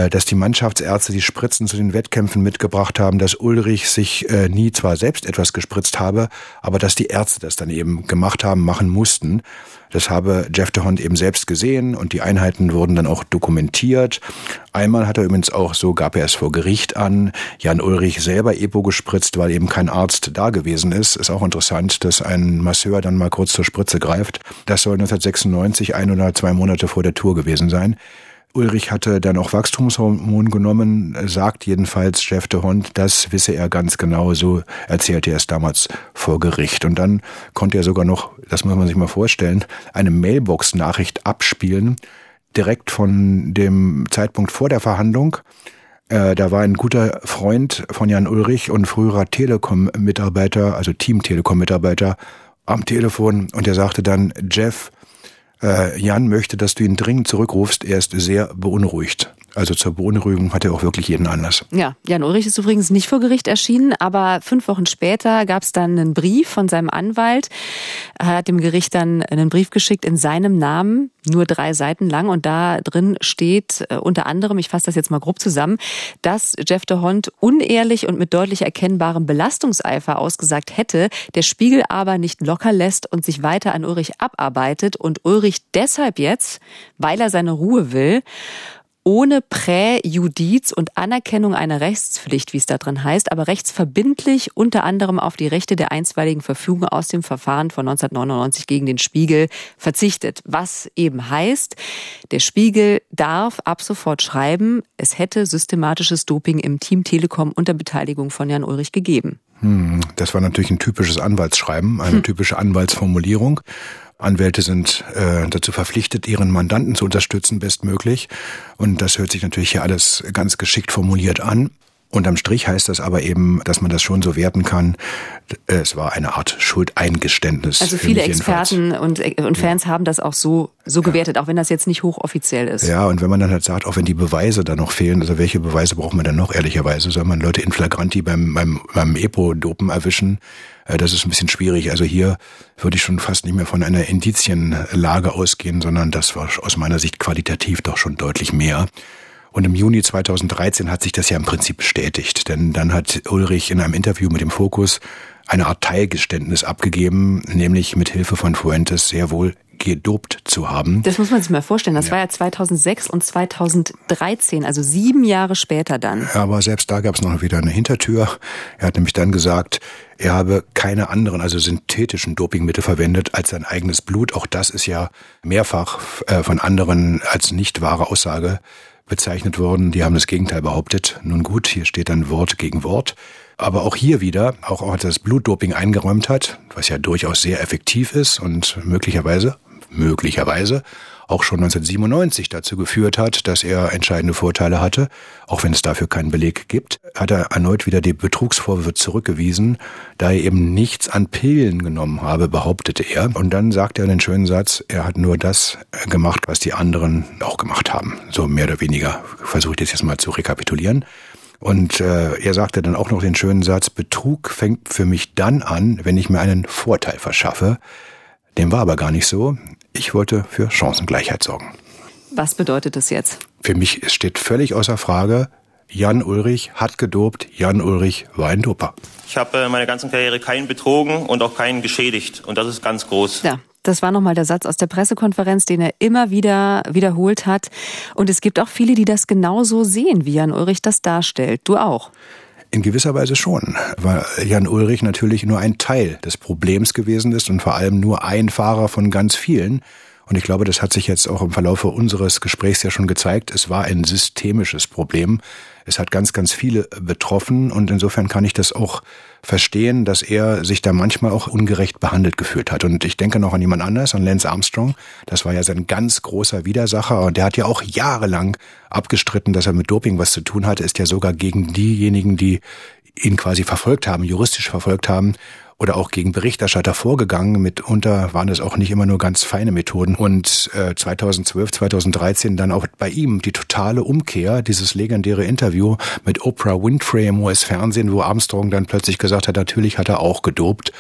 dass die Mannschaftsärzte die Spritzen zu den Wettkämpfen mitgebracht haben, dass Ulrich sich äh, nie zwar selbst etwas gespritzt habe, aber dass die Ärzte das dann eben gemacht haben, machen mussten. Das habe Jeff de Hond eben selbst gesehen und die Einheiten wurden dann auch dokumentiert. Einmal hat er übrigens auch, so gab er es vor Gericht an, Jan Ulrich selber Epo gespritzt, weil eben kein Arzt da gewesen ist. Ist auch interessant, dass ein Masseur dann mal kurz zur Spritze greift. Das soll 1996, ein oder zwei Monate vor der Tour gewesen sein. Ulrich hatte dann auch Wachstumshormon genommen, sagt jedenfalls Chef de Hond, das wisse er ganz genau, so erzählte er es damals vor Gericht. Und dann konnte er sogar noch, das muss man sich mal vorstellen, eine Mailbox-Nachricht abspielen, direkt von dem Zeitpunkt vor der Verhandlung. Äh, da war ein guter Freund von Jan Ulrich und früherer Telekom-Mitarbeiter, also Team Telekom-Mitarbeiter, am Telefon und er sagte dann, Jeff, äh, Jan möchte, dass du ihn dringend zurückrufst. Er ist sehr beunruhigt. Also zur Beunruhigung hat er auch wirklich jeden Anlass. Ja, Jan Ulrich ist übrigens nicht vor Gericht erschienen, aber fünf Wochen später gab es dann einen Brief von seinem Anwalt. Er hat dem Gericht dann einen Brief geschickt in seinem Namen, nur drei Seiten lang. Und da drin steht äh, unter anderem, ich fasse das jetzt mal grob zusammen, dass Jeff de Hond unehrlich und mit deutlich erkennbarem Belastungseifer ausgesagt hätte, der Spiegel aber nicht locker lässt und sich weiter an Ulrich abarbeitet und Ulrich deshalb jetzt, weil er seine Ruhe will, ohne Präjudiz und Anerkennung einer Rechtspflicht, wie es da drin heißt, aber rechtsverbindlich unter anderem auf die Rechte der einstweiligen Verfügung aus dem Verfahren von 1999 gegen den Spiegel verzichtet. Was eben heißt, der Spiegel darf ab sofort schreiben, es hätte systematisches Doping im Team Telekom unter Beteiligung von Jan Ulrich gegeben. Hm, das war natürlich ein typisches Anwaltsschreiben, eine hm. typische Anwaltsformulierung. Anwälte sind äh, dazu verpflichtet, ihren Mandanten zu unterstützen, bestmöglich. Und das hört sich natürlich hier alles ganz geschickt formuliert an. Unterm Strich heißt das aber eben, dass man das schon so werten kann. Es war eine Art Schuldeingeständnis. Also viele Experten und, und Fans ja. haben das auch so, so gewertet, auch wenn das jetzt nicht hochoffiziell ist. Ja, und wenn man dann halt sagt, auch wenn die Beweise da noch fehlen, also welche Beweise braucht man dann noch ehrlicherweise? Soll man Leute in Flagranti beim, beim, beim Epo-Dopen erwischen? Äh, das ist ein bisschen schwierig. Also hier würde ich schon fast nicht mehr von einer Indizienlage ausgehen, sondern das war aus meiner Sicht qualitativ doch schon deutlich mehr. Und im Juni 2013 hat sich das ja im Prinzip bestätigt, denn dann hat Ulrich in einem Interview mit dem Fokus eine Art Teilgeständnis abgegeben, nämlich mit Hilfe von Fuentes sehr wohl gedopt zu haben. Das muss man sich mal vorstellen. Das ja. war ja 2006 und 2013, also sieben Jahre später dann. Aber selbst da gab es noch wieder eine Hintertür. Er hat nämlich dann gesagt, er habe keine anderen, also synthetischen Dopingmittel verwendet als sein eigenes Blut. Auch das ist ja mehrfach äh, von anderen als nicht wahre Aussage bezeichnet worden. Die haben das Gegenteil behauptet. Nun gut, hier steht dann Wort gegen Wort. Aber auch hier wieder, auch als er das Blutdoping eingeräumt hat, was ja durchaus sehr effektiv ist und möglicherweise, möglicherweise auch schon 1997 dazu geführt hat, dass er entscheidende Vorteile hatte, auch wenn es dafür keinen Beleg gibt, hat er erneut wieder die Betrugsvorwürfe zurückgewiesen, da er eben nichts an Pillen genommen habe, behauptete er. Und dann sagt er den schönen Satz, er hat nur das gemacht, was die anderen auch gemacht haben. So mehr oder weniger versuche ich das jetzt mal zu rekapitulieren. Und äh, er sagte dann auch noch den schönen Satz, Betrug fängt für mich dann an, wenn ich mir einen Vorteil verschaffe. Dem war aber gar nicht so. Ich wollte für Chancengleichheit sorgen. Was bedeutet das jetzt? Für mich steht völlig außer Frage, Jan Ulrich hat gedopt, Jan Ulrich war ein Doper. Ich habe äh, meine ganzen Karriere keinen betrogen und auch keinen geschädigt. Und das ist ganz groß. Ja, das war nochmal der Satz aus der Pressekonferenz, den er immer wieder wiederholt hat. Und es gibt auch viele, die das genauso sehen, wie Jan Ulrich das darstellt. Du auch. In gewisser Weise schon, weil Jan Ulrich natürlich nur ein Teil des Problems gewesen ist und vor allem nur ein Fahrer von ganz vielen. Und ich glaube, das hat sich jetzt auch im Verlauf unseres Gesprächs ja schon gezeigt. Es war ein systemisches Problem. Es hat ganz, ganz viele betroffen und insofern kann ich das auch verstehen, dass er sich da manchmal auch ungerecht behandelt gefühlt hat. Und ich denke noch an jemand anders, an Lance Armstrong. Das war ja sein ganz großer Widersacher und der hat ja auch jahrelang abgestritten, dass er mit Doping was zu tun hatte, ist ja sogar gegen diejenigen, die ihn quasi verfolgt haben, juristisch verfolgt haben, oder auch gegen Berichterstatter vorgegangen. Mitunter waren es auch nicht immer nur ganz feine Methoden. Und äh, 2012, 2013 dann auch bei ihm die totale Umkehr, dieses legendäre Interview mit Oprah Winfrey im US-Fernsehen, wo Armstrong dann plötzlich gesagt hat, natürlich hat er auch gedopt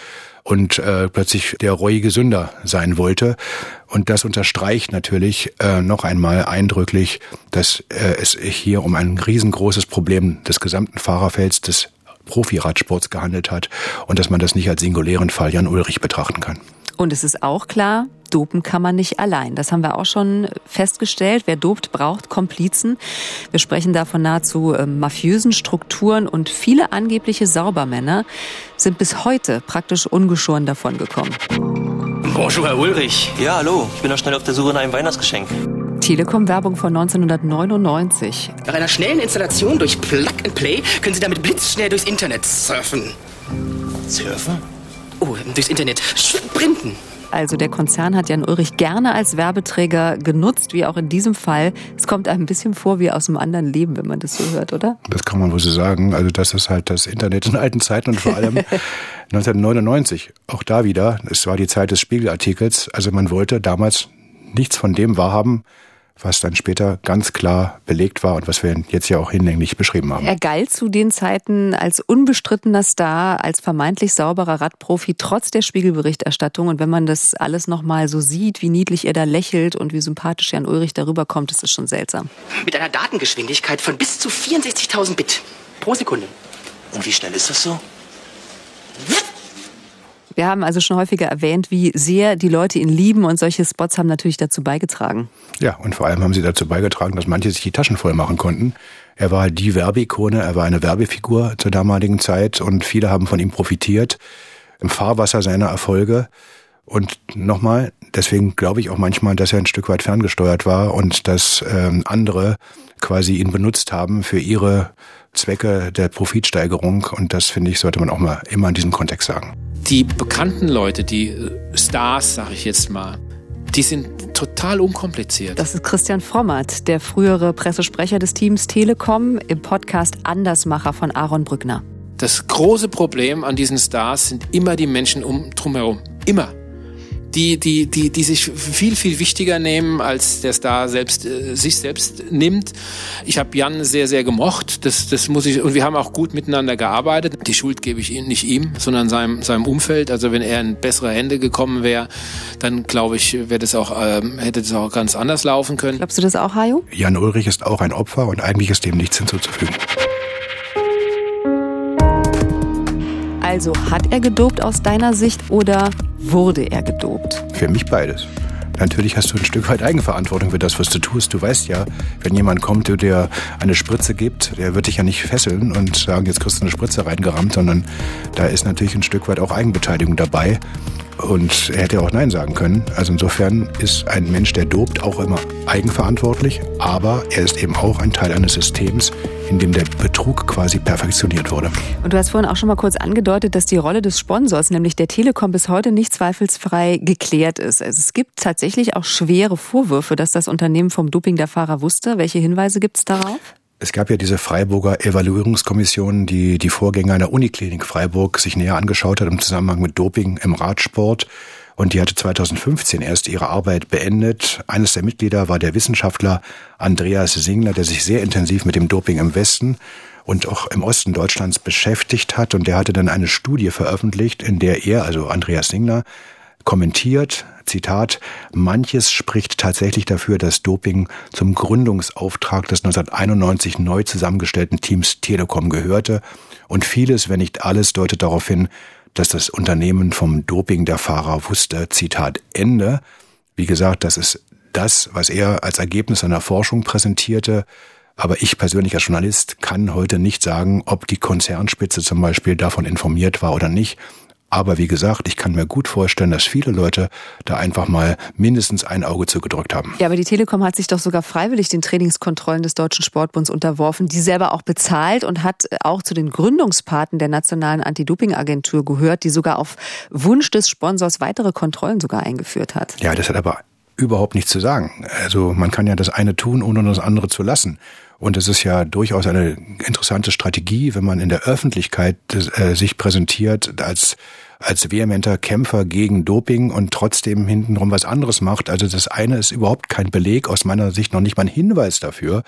und äh, plötzlich der reuige Sünder sein wollte. Und das unterstreicht natürlich äh, noch einmal eindrücklich, dass äh, es hier um ein riesengroßes Problem des gesamten Fahrerfelds, des Profiradsports gehandelt hat und dass man das nicht als singulären Fall Jan Ulrich betrachten kann. Und es ist auch klar, dopen kann man nicht allein. Das haben wir auch schon festgestellt. Wer dopt, braucht Komplizen. Wir sprechen da von nahezu äh, mafiösen Strukturen und viele angebliche Saubermänner sind bis heute praktisch ungeschoren davongekommen. Bonjour, Herr Ulrich. Ja, hallo. Ich bin noch schnell auf der Suche nach einem Weihnachtsgeschenk. Telekom-Werbung von 1999. Nach einer schnellen Installation durch Plug and Play können Sie damit blitzschnell durchs Internet surfen. Surfen? Oh, durchs Internet sprinten. Also der Konzern hat Jan Ulrich gerne als Werbeträger genutzt, wie auch in diesem Fall. Es kommt einem ein bisschen vor wie aus einem anderen Leben, wenn man das so hört, oder? Das kann man wohl so sagen. Also das ist halt das Internet in alten Zeiten und vor allem 1999. Auch da wieder, es war die Zeit des Spiegelartikels. Also man wollte damals nichts von dem wahrhaben, was dann später ganz klar belegt war und was wir jetzt ja auch hinlänglich beschrieben haben. Er galt zu den Zeiten als unbestrittener Star, als vermeintlich sauberer Radprofi, trotz der Spiegelberichterstattung. Und wenn man das alles nochmal so sieht, wie niedlich er da lächelt und wie sympathisch Jan Ulrich darüber kommt, ist es schon seltsam. Mit einer Datengeschwindigkeit von bis zu 64.000 Bit pro Sekunde. Und wie schnell ist das so? Wir haben also schon häufiger erwähnt, wie sehr die Leute ihn lieben und solche Spots haben natürlich dazu beigetragen. Ja, und vor allem haben sie dazu beigetragen, dass manche sich die Taschen voll machen konnten. Er war die Werbeikone, er war eine Werbefigur zur damaligen Zeit und viele haben von ihm profitiert im Fahrwasser seiner Erfolge. Und nochmal, deswegen glaube ich auch manchmal, dass er ein Stück weit ferngesteuert war und dass ähm, andere quasi ihn benutzt haben für ihre Zwecke der Profitsteigerung. Und das finde ich, sollte man auch mal immer in diesem Kontext sagen. Die bekannten Leute, die äh, Stars, sage ich jetzt mal, die sind total unkompliziert. Das ist Christian Frommert, der frühere Pressesprecher des Teams Telekom im Podcast Andersmacher von Aaron Brückner. Das große Problem an diesen Stars sind immer die Menschen um drumherum. Immer die, die, die, die sich viel, viel wichtiger nehmen, als der Star selbst, äh, sich selbst nimmt. Ich habe Jan sehr, sehr gemocht. Das, das muss ich, und wir haben auch gut miteinander gearbeitet. Die Schuld gebe ich ihm, nicht ihm, sondern seinem, seinem Umfeld. Also wenn er in bessere Hände gekommen wäre, dann glaube ich, wäre das auch, ähm, hätte das auch ganz anders laufen können. Glaubst du das auch, Hajo? Jan Ulrich ist auch ein Opfer und eigentlich ist dem nichts hinzuzufügen. Also hat er gedopt aus deiner Sicht oder wurde er gedopt? Für mich beides. Natürlich hast du ein Stück weit Eigenverantwortung für das, was du tust. Du weißt ja, wenn jemand kommt, der dir eine Spritze gibt, der wird dich ja nicht fesseln und sagen, jetzt kriegst du eine Spritze reingerammt, sondern da ist natürlich ein Stück weit auch Eigenbeteiligung dabei. Und er hätte auch Nein sagen können. Also insofern ist ein Mensch, der dobt, auch immer eigenverantwortlich, aber er ist eben auch ein Teil eines Systems, in dem der Betrug quasi perfektioniert wurde. Und du hast vorhin auch schon mal kurz angedeutet, dass die Rolle des Sponsors, nämlich der Telekom, bis heute nicht zweifelsfrei geklärt ist. Also es gibt tatsächlich auch schwere Vorwürfe, dass das Unternehmen vom Doping der Fahrer wusste. Welche Hinweise gibt es darauf? Es gab ja diese Freiburger Evaluierungskommission, die die Vorgänger einer Uniklinik Freiburg sich näher angeschaut hat im Zusammenhang mit Doping im Radsport. Und die hatte 2015 erst ihre Arbeit beendet. Eines der Mitglieder war der Wissenschaftler Andreas Singler, der sich sehr intensiv mit dem Doping im Westen und auch im Osten Deutschlands beschäftigt hat. Und der hatte dann eine Studie veröffentlicht, in der er, also Andreas Singler, kommentiert, Zitat, manches spricht tatsächlich dafür, dass Doping zum Gründungsauftrag des 1991 neu zusammengestellten Teams Telekom gehörte und vieles, wenn nicht alles, deutet darauf hin, dass das Unternehmen vom Doping der Fahrer wusste. Zitat Ende. Wie gesagt, das ist das, was er als Ergebnis seiner Forschung präsentierte. Aber ich persönlich als Journalist kann heute nicht sagen, ob die Konzernspitze zum Beispiel davon informiert war oder nicht. Aber wie gesagt, ich kann mir gut vorstellen, dass viele Leute da einfach mal mindestens ein Auge zugedrückt haben. Ja, aber die Telekom hat sich doch sogar freiwillig den Trainingskontrollen des Deutschen Sportbunds unterworfen, die selber auch bezahlt und hat auch zu den Gründungspaten der Nationalen Anti-Doping-Agentur gehört, die sogar auf Wunsch des Sponsors weitere Kontrollen sogar eingeführt hat. Ja, das hat aber überhaupt nichts zu sagen. Also man kann ja das eine tun, ohne das andere zu lassen. Und es ist ja durchaus eine interessante Strategie, wenn man in der Öffentlichkeit äh, sich präsentiert als als vehementer Kämpfer gegen Doping und trotzdem hintenrum was anderes macht. Also das eine ist überhaupt kein Beleg, aus meiner Sicht noch nicht mal ein Hinweis dafür,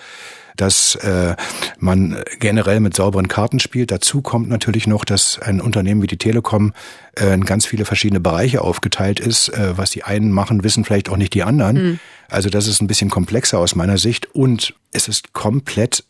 dass äh, man generell mit sauberen Karten spielt. Dazu kommt natürlich noch, dass ein Unternehmen wie die Telekom äh, in ganz viele verschiedene Bereiche aufgeteilt ist. Äh, was die einen machen, wissen vielleicht auch nicht die anderen. Mhm. Also das ist ein bisschen komplexer aus meiner Sicht und es ist komplett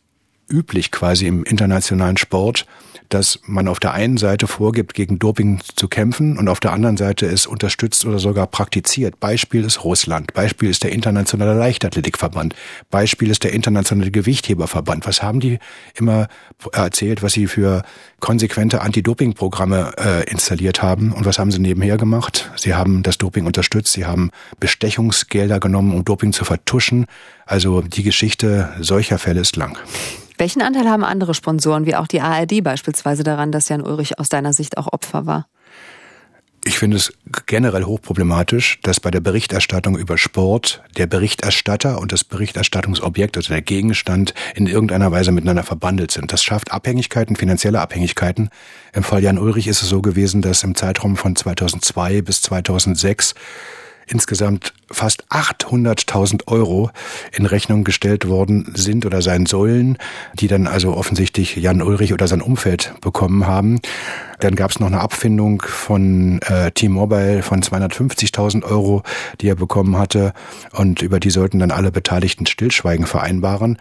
üblich quasi im internationalen Sport, dass man auf der einen Seite vorgibt, gegen Doping zu kämpfen und auf der anderen Seite es unterstützt oder sogar praktiziert. Beispiel ist Russland, Beispiel ist der Internationale Leichtathletikverband, Beispiel ist der Internationale Gewichtheberverband. Was haben die immer erzählt, was sie für konsequente Anti-Doping-Programme äh, installiert haben und was haben sie nebenher gemacht? Sie haben das Doping unterstützt, sie haben Bestechungsgelder genommen, um Doping zu vertuschen. Also die Geschichte solcher Fälle ist lang. Welchen Anteil haben andere Sponsoren, wie auch die ARD beispielsweise, daran, dass Jan Ulrich aus deiner Sicht auch Opfer war? Ich finde es generell hochproblematisch, dass bei der Berichterstattung über Sport der Berichterstatter und das Berichterstattungsobjekt, also der Gegenstand, in irgendeiner Weise miteinander verbandelt sind. Das schafft Abhängigkeiten, finanzielle Abhängigkeiten. Im Fall Jan Ulrich ist es so gewesen, dass im Zeitraum von 2002 bis 2006 insgesamt fast 800.000 Euro in Rechnung gestellt worden sind oder sein sollen, die dann also offensichtlich Jan Ulrich oder sein Umfeld bekommen haben. Dann gab es noch eine Abfindung von äh, T-Mobile von 250.000 Euro, die er bekommen hatte. Und über die sollten dann alle Beteiligten Stillschweigen vereinbaren.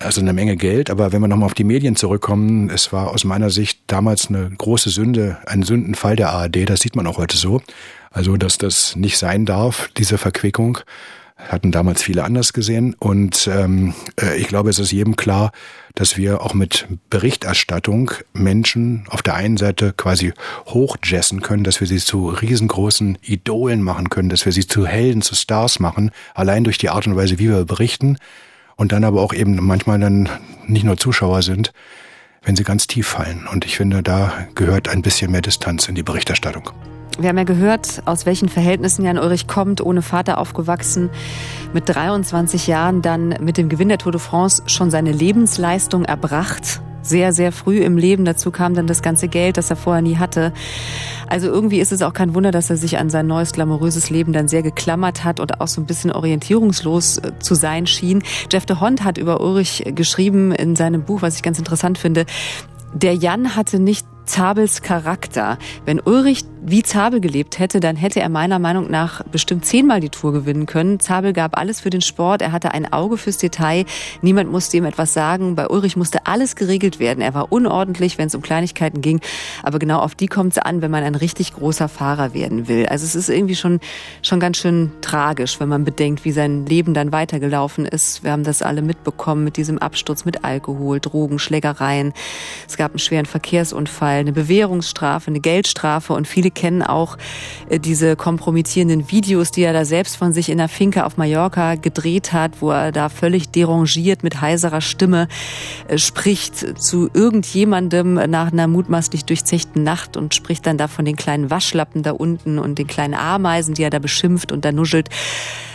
Also eine Menge Geld, aber wenn wir nochmal auf die Medien zurückkommen, es war aus meiner Sicht damals eine große Sünde, ein Sündenfall der ARD, das sieht man auch heute so. Also, dass das nicht sein darf, diese Verquickung, hatten damals viele anders gesehen. Und ähm, äh, ich glaube, es ist jedem klar, dass wir auch mit Berichterstattung Menschen auf der einen Seite quasi hochjessen können, dass wir sie zu riesengroßen Idolen machen können, dass wir sie zu Helden, zu Stars machen, allein durch die Art und Weise, wie wir berichten. Und dann aber auch eben manchmal dann nicht nur Zuschauer sind, wenn sie ganz tief fallen. Und ich finde, da gehört ein bisschen mehr Distanz in die Berichterstattung. Wir haben ja gehört, aus welchen Verhältnissen Jan Ulrich kommt, ohne Vater aufgewachsen, mit 23 Jahren dann mit dem Gewinn der Tour de France schon seine Lebensleistung erbracht. Sehr, sehr früh im Leben. Dazu kam dann das ganze Geld, das er vorher nie hatte. Also irgendwie ist es auch kein Wunder, dass er sich an sein neues glamouröses Leben dann sehr geklammert hat und auch so ein bisschen orientierungslos äh, zu sein schien. Jeff de Hond hat über Ulrich geschrieben in seinem Buch, was ich ganz interessant finde. Der Jan hatte nicht Zabels Charakter. Wenn Ulrich wie Zabel gelebt hätte, dann hätte er meiner Meinung nach bestimmt zehnmal die Tour gewinnen können. Zabel gab alles für den Sport, er hatte ein Auge fürs Detail, niemand musste ihm etwas sagen. Bei Ulrich musste alles geregelt werden. Er war unordentlich, wenn es um Kleinigkeiten ging, aber genau auf die kommt es an, wenn man ein richtig großer Fahrer werden will. Also es ist irgendwie schon, schon ganz schön tragisch, wenn man bedenkt, wie sein Leben dann weitergelaufen ist. Wir haben das alle mitbekommen mit diesem Absturz mit Alkohol, Drogen, Schlägereien. Es gab einen schweren Verkehrsunfall, eine Bewährungsstrafe, eine Geldstrafe und viele kennen auch äh, diese kompromittierenden Videos, die er da selbst von sich in der Finke auf Mallorca gedreht hat, wo er da völlig derangiert mit heiserer Stimme äh, spricht zu irgendjemandem nach einer mutmaßlich durchzechten Nacht und spricht dann da von den kleinen Waschlappen da unten und den kleinen Ameisen, die er da beschimpft und da nuschelt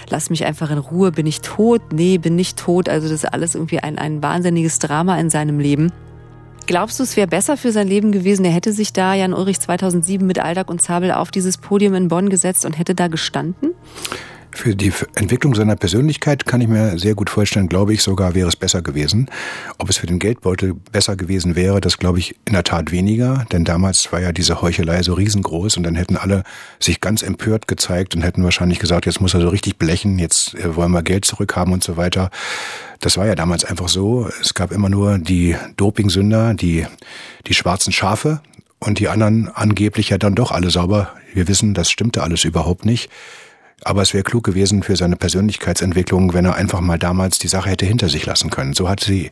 lass mich einfach in Ruhe, bin ich tot? Nee, bin nicht tot. Also das ist alles irgendwie ein, ein wahnsinniges Drama in seinem Leben. Glaubst du, es wäre besser für sein Leben gewesen, er hätte sich da Jan Ulrich 2007 mit Aldag und Zabel auf dieses Podium in Bonn gesetzt und hätte da gestanden? Für die Entwicklung seiner Persönlichkeit kann ich mir sehr gut vorstellen, glaube ich sogar, wäre es besser gewesen. Ob es für den Geldbeutel besser gewesen wäre, das glaube ich in der Tat weniger, denn damals war ja diese Heuchelei so riesengroß und dann hätten alle sich ganz empört gezeigt und hätten wahrscheinlich gesagt, jetzt muss er so richtig blechen, jetzt äh, wollen wir Geld zurückhaben und so weiter. Das war ja damals einfach so. Es gab immer nur die Dopingsünder, die, die schwarzen Schafe und die anderen angeblich ja dann doch alle sauber. Wir wissen, das stimmte alles überhaupt nicht. Aber es wäre klug gewesen für seine Persönlichkeitsentwicklung, wenn er einfach mal damals die Sache hätte hinter sich lassen können. So hat sie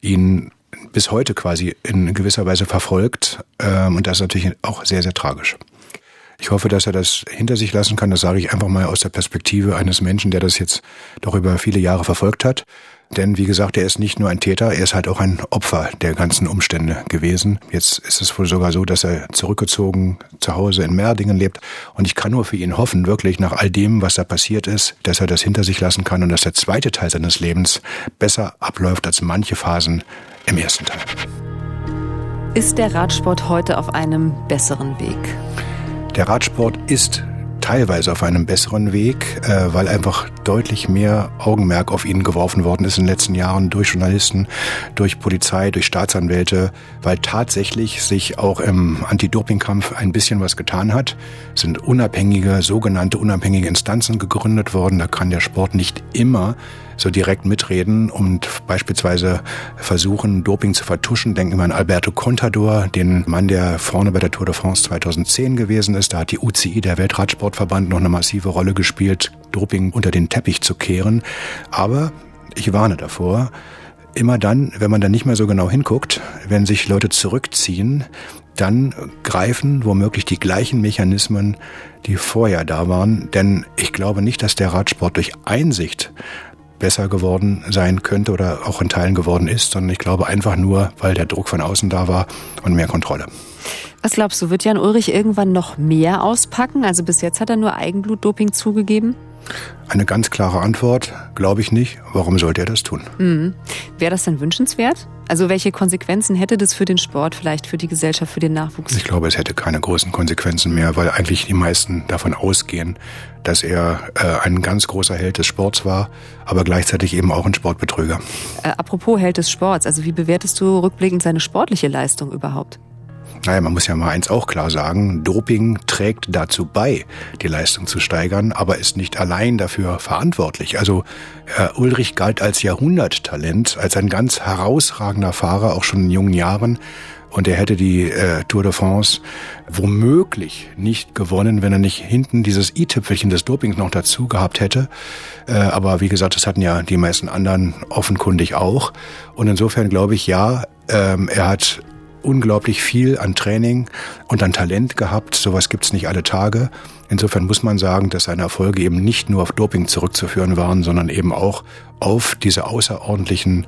ihn bis heute quasi in gewisser Weise verfolgt. Ähm, und das ist natürlich auch sehr, sehr tragisch. Ich hoffe, dass er das hinter sich lassen kann. Das sage ich einfach mal aus der Perspektive eines Menschen, der das jetzt doch über viele Jahre verfolgt hat. Denn wie gesagt, er ist nicht nur ein Täter, er ist halt auch ein Opfer der ganzen Umstände gewesen. Jetzt ist es wohl sogar so, dass er zurückgezogen zu Hause in Merdingen lebt. Und ich kann nur für ihn hoffen, wirklich nach all dem, was da passiert ist, dass er das hinter sich lassen kann und dass der zweite Teil seines Lebens besser abläuft als manche Phasen im ersten Teil. Ist der Radsport heute auf einem besseren Weg? Der Radsport ist teilweise auf einem besseren Weg, äh, weil einfach deutlich mehr Augenmerk auf ihn geworfen worden ist in den letzten Jahren durch Journalisten, durch Polizei, durch Staatsanwälte, weil tatsächlich sich auch im Anti-Doping-Kampf ein bisschen was getan hat. Es sind unabhängige, sogenannte unabhängige Instanzen gegründet worden. Da kann der Sport nicht immer so direkt mitreden und beispielsweise versuchen, Doping zu vertuschen. Denken wir an Alberto Contador, den Mann, der vorne bei der Tour de France 2010 gewesen ist. Da hat die UCI, der Weltradsportverband, noch eine massive Rolle gespielt, Doping unter den Teppich zu kehren. Aber ich warne davor, immer dann, wenn man da nicht mehr so genau hinguckt, wenn sich Leute zurückziehen, dann greifen womöglich die gleichen Mechanismen, die vorher da waren. Denn ich glaube nicht, dass der Radsport durch Einsicht besser geworden sein könnte oder auch in Teilen geworden ist, sondern ich glaube einfach nur, weil der Druck von außen da war und mehr Kontrolle. Was glaubst du, wird Jan Ulrich irgendwann noch mehr auspacken? Also bis jetzt hat er nur Eigenblutdoping zugegeben? Eine ganz klare Antwort, glaube ich nicht. Warum sollte er das tun? Mhm. Wäre das denn wünschenswert? Also welche Konsequenzen hätte das für den Sport, vielleicht für die Gesellschaft, für den Nachwuchs? Ich glaube, es hätte keine großen Konsequenzen mehr, weil eigentlich die meisten davon ausgehen, dass er äh, ein ganz großer Held des Sports war, aber gleichzeitig eben auch ein Sportbetrüger. Äh, apropos Held des Sports, also wie bewertest du rückblickend seine sportliche Leistung überhaupt? Naja, man muss ja mal eins auch klar sagen, Doping trägt dazu bei, die Leistung zu steigern, aber ist nicht allein dafür verantwortlich. Also äh, Ulrich galt als Jahrhunderttalent, als ein ganz herausragender Fahrer, auch schon in jungen Jahren. Und er hätte die äh, Tour de France womöglich nicht gewonnen, wenn er nicht hinten dieses i-Tüpfelchen des Dopings noch dazu gehabt hätte. Äh, aber wie gesagt, das hatten ja die meisten anderen offenkundig auch. Und insofern glaube ich, ja, ähm, er hat unglaublich viel an Training und an Talent gehabt. Sowas gibt's nicht alle Tage. Insofern muss man sagen, dass seine Erfolge eben nicht nur auf Doping zurückzuführen waren, sondern eben auch auf diese außerordentlichen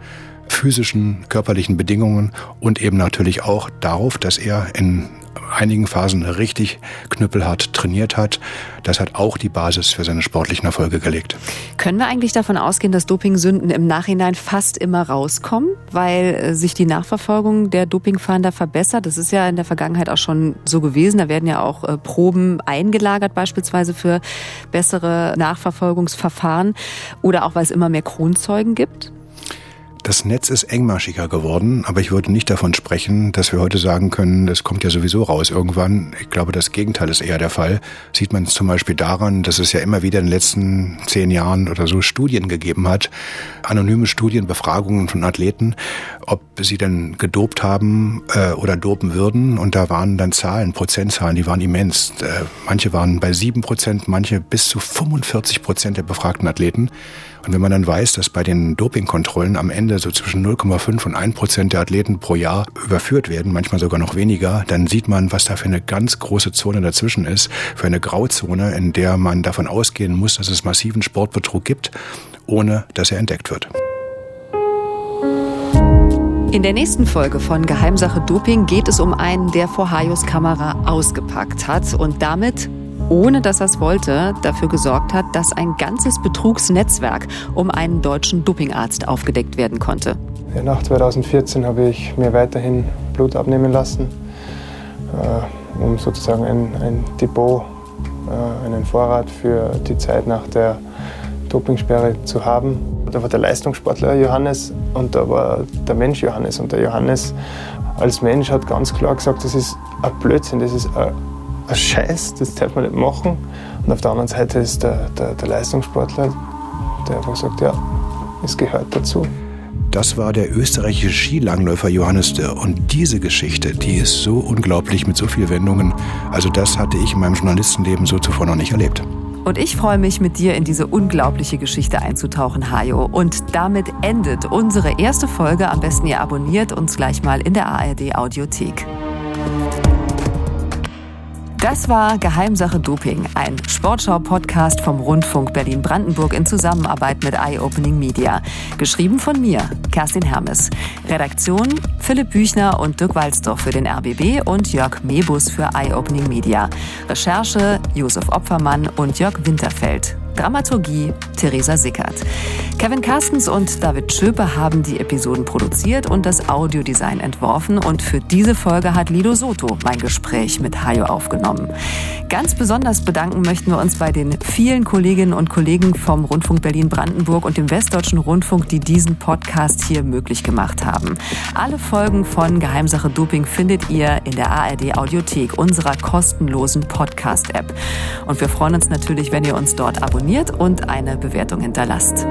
physischen, körperlichen Bedingungen und eben natürlich auch darauf, dass er in einigen Phasen richtig knüppelhart trainiert hat. Das hat auch die Basis für seine sportlichen Erfolge gelegt. Können wir eigentlich davon ausgehen, dass Dopingsünden im Nachhinein fast immer rauskommen, weil äh, sich die Nachverfolgung der Dopingfahnder verbessert? Das ist ja in der Vergangenheit auch schon so gewesen. Da werden ja auch äh, Proben eingelagert, beispielsweise für bessere Nachverfolgungsverfahren oder auch weil es immer mehr Kronzeugen gibt. Das Netz ist engmaschiger geworden, aber ich würde nicht davon sprechen, dass wir heute sagen können, das kommt ja sowieso raus irgendwann. Ich glaube, das Gegenteil ist eher der Fall. Sieht man zum Beispiel daran, dass es ja immer wieder in den letzten zehn Jahren oder so Studien gegeben hat, anonyme Studien, Befragungen von Athleten, ob sie denn gedopt haben äh, oder dopen würden. Und da waren dann Zahlen, Prozentzahlen, die waren immens. Äh, manche waren bei sieben Prozent, manche bis zu 45 Prozent der befragten Athleten. Und wenn man dann weiß, dass bei den Dopingkontrollen am Ende so zwischen 0,5 und 1 Prozent der Athleten pro Jahr überführt werden, manchmal sogar noch weniger, dann sieht man, was da für eine ganz große Zone dazwischen ist, für eine Grauzone, in der man davon ausgehen muss, dass es massiven Sportbetrug gibt, ohne dass er entdeckt wird. In der nächsten Folge von Geheimsache Doping geht es um einen, der vor Hajos Kamera ausgepackt hat und damit ohne dass er es wollte, dafür gesorgt hat, dass ein ganzes Betrugsnetzwerk um einen deutschen Dopingarzt aufgedeckt werden konnte. Nach 2014 habe ich mir weiterhin Blut abnehmen lassen, äh, um sozusagen ein, ein Depot, äh, einen Vorrat für die Zeit nach der Dopingsperre zu haben. Da war der Leistungssportler Johannes und da war der Mensch Johannes. Und der Johannes als Mensch hat ganz klar gesagt, das ist ein Blödsinn, das ist ein ein Scheiß, das darf man nicht machen. Und auf der anderen Seite ist der, der, der Leistungssportler, der einfach sagt, ja, es gehört dazu. Das war der österreichische Skilangläufer Johannes Dürr. Und diese Geschichte, die ist so unglaublich mit so vielen Wendungen. Also das hatte ich in meinem Journalistenleben so zuvor noch nicht erlebt. Und ich freue mich, mit dir in diese unglaubliche Geschichte einzutauchen, Hajo. Und damit endet unsere erste Folge. Am besten ihr abonniert uns gleich mal in der ARD Audiothek. Das war Geheimsache Doping, ein Sportschau-Podcast vom Rundfunk Berlin-Brandenburg in Zusammenarbeit mit Eye Opening Media. Geschrieben von mir, Kerstin Hermes. Redaktion Philipp Büchner und Dirk Walzdorf für den RBB und Jörg Mebus für Eye Opening Media. Recherche Josef Opfermann und Jörg Winterfeld. Dramaturgie Theresa Sickert. Kevin Carstens und David Schöpe haben die Episoden produziert und das Audiodesign entworfen und für diese Folge hat Lido Soto mein Gespräch mit Hayo aufgenommen. Ganz besonders bedanken möchten wir uns bei den vielen Kolleginnen und Kollegen vom Rundfunk Berlin-Brandenburg und dem Westdeutschen Rundfunk, die diesen Podcast hier möglich gemacht haben. Alle Folgen von Geheimsache Doping findet ihr in der ARD Audiothek, unserer kostenlosen Podcast-App. Und wir freuen uns natürlich, wenn ihr uns dort abonniert und eine Bewertung hinterlasst.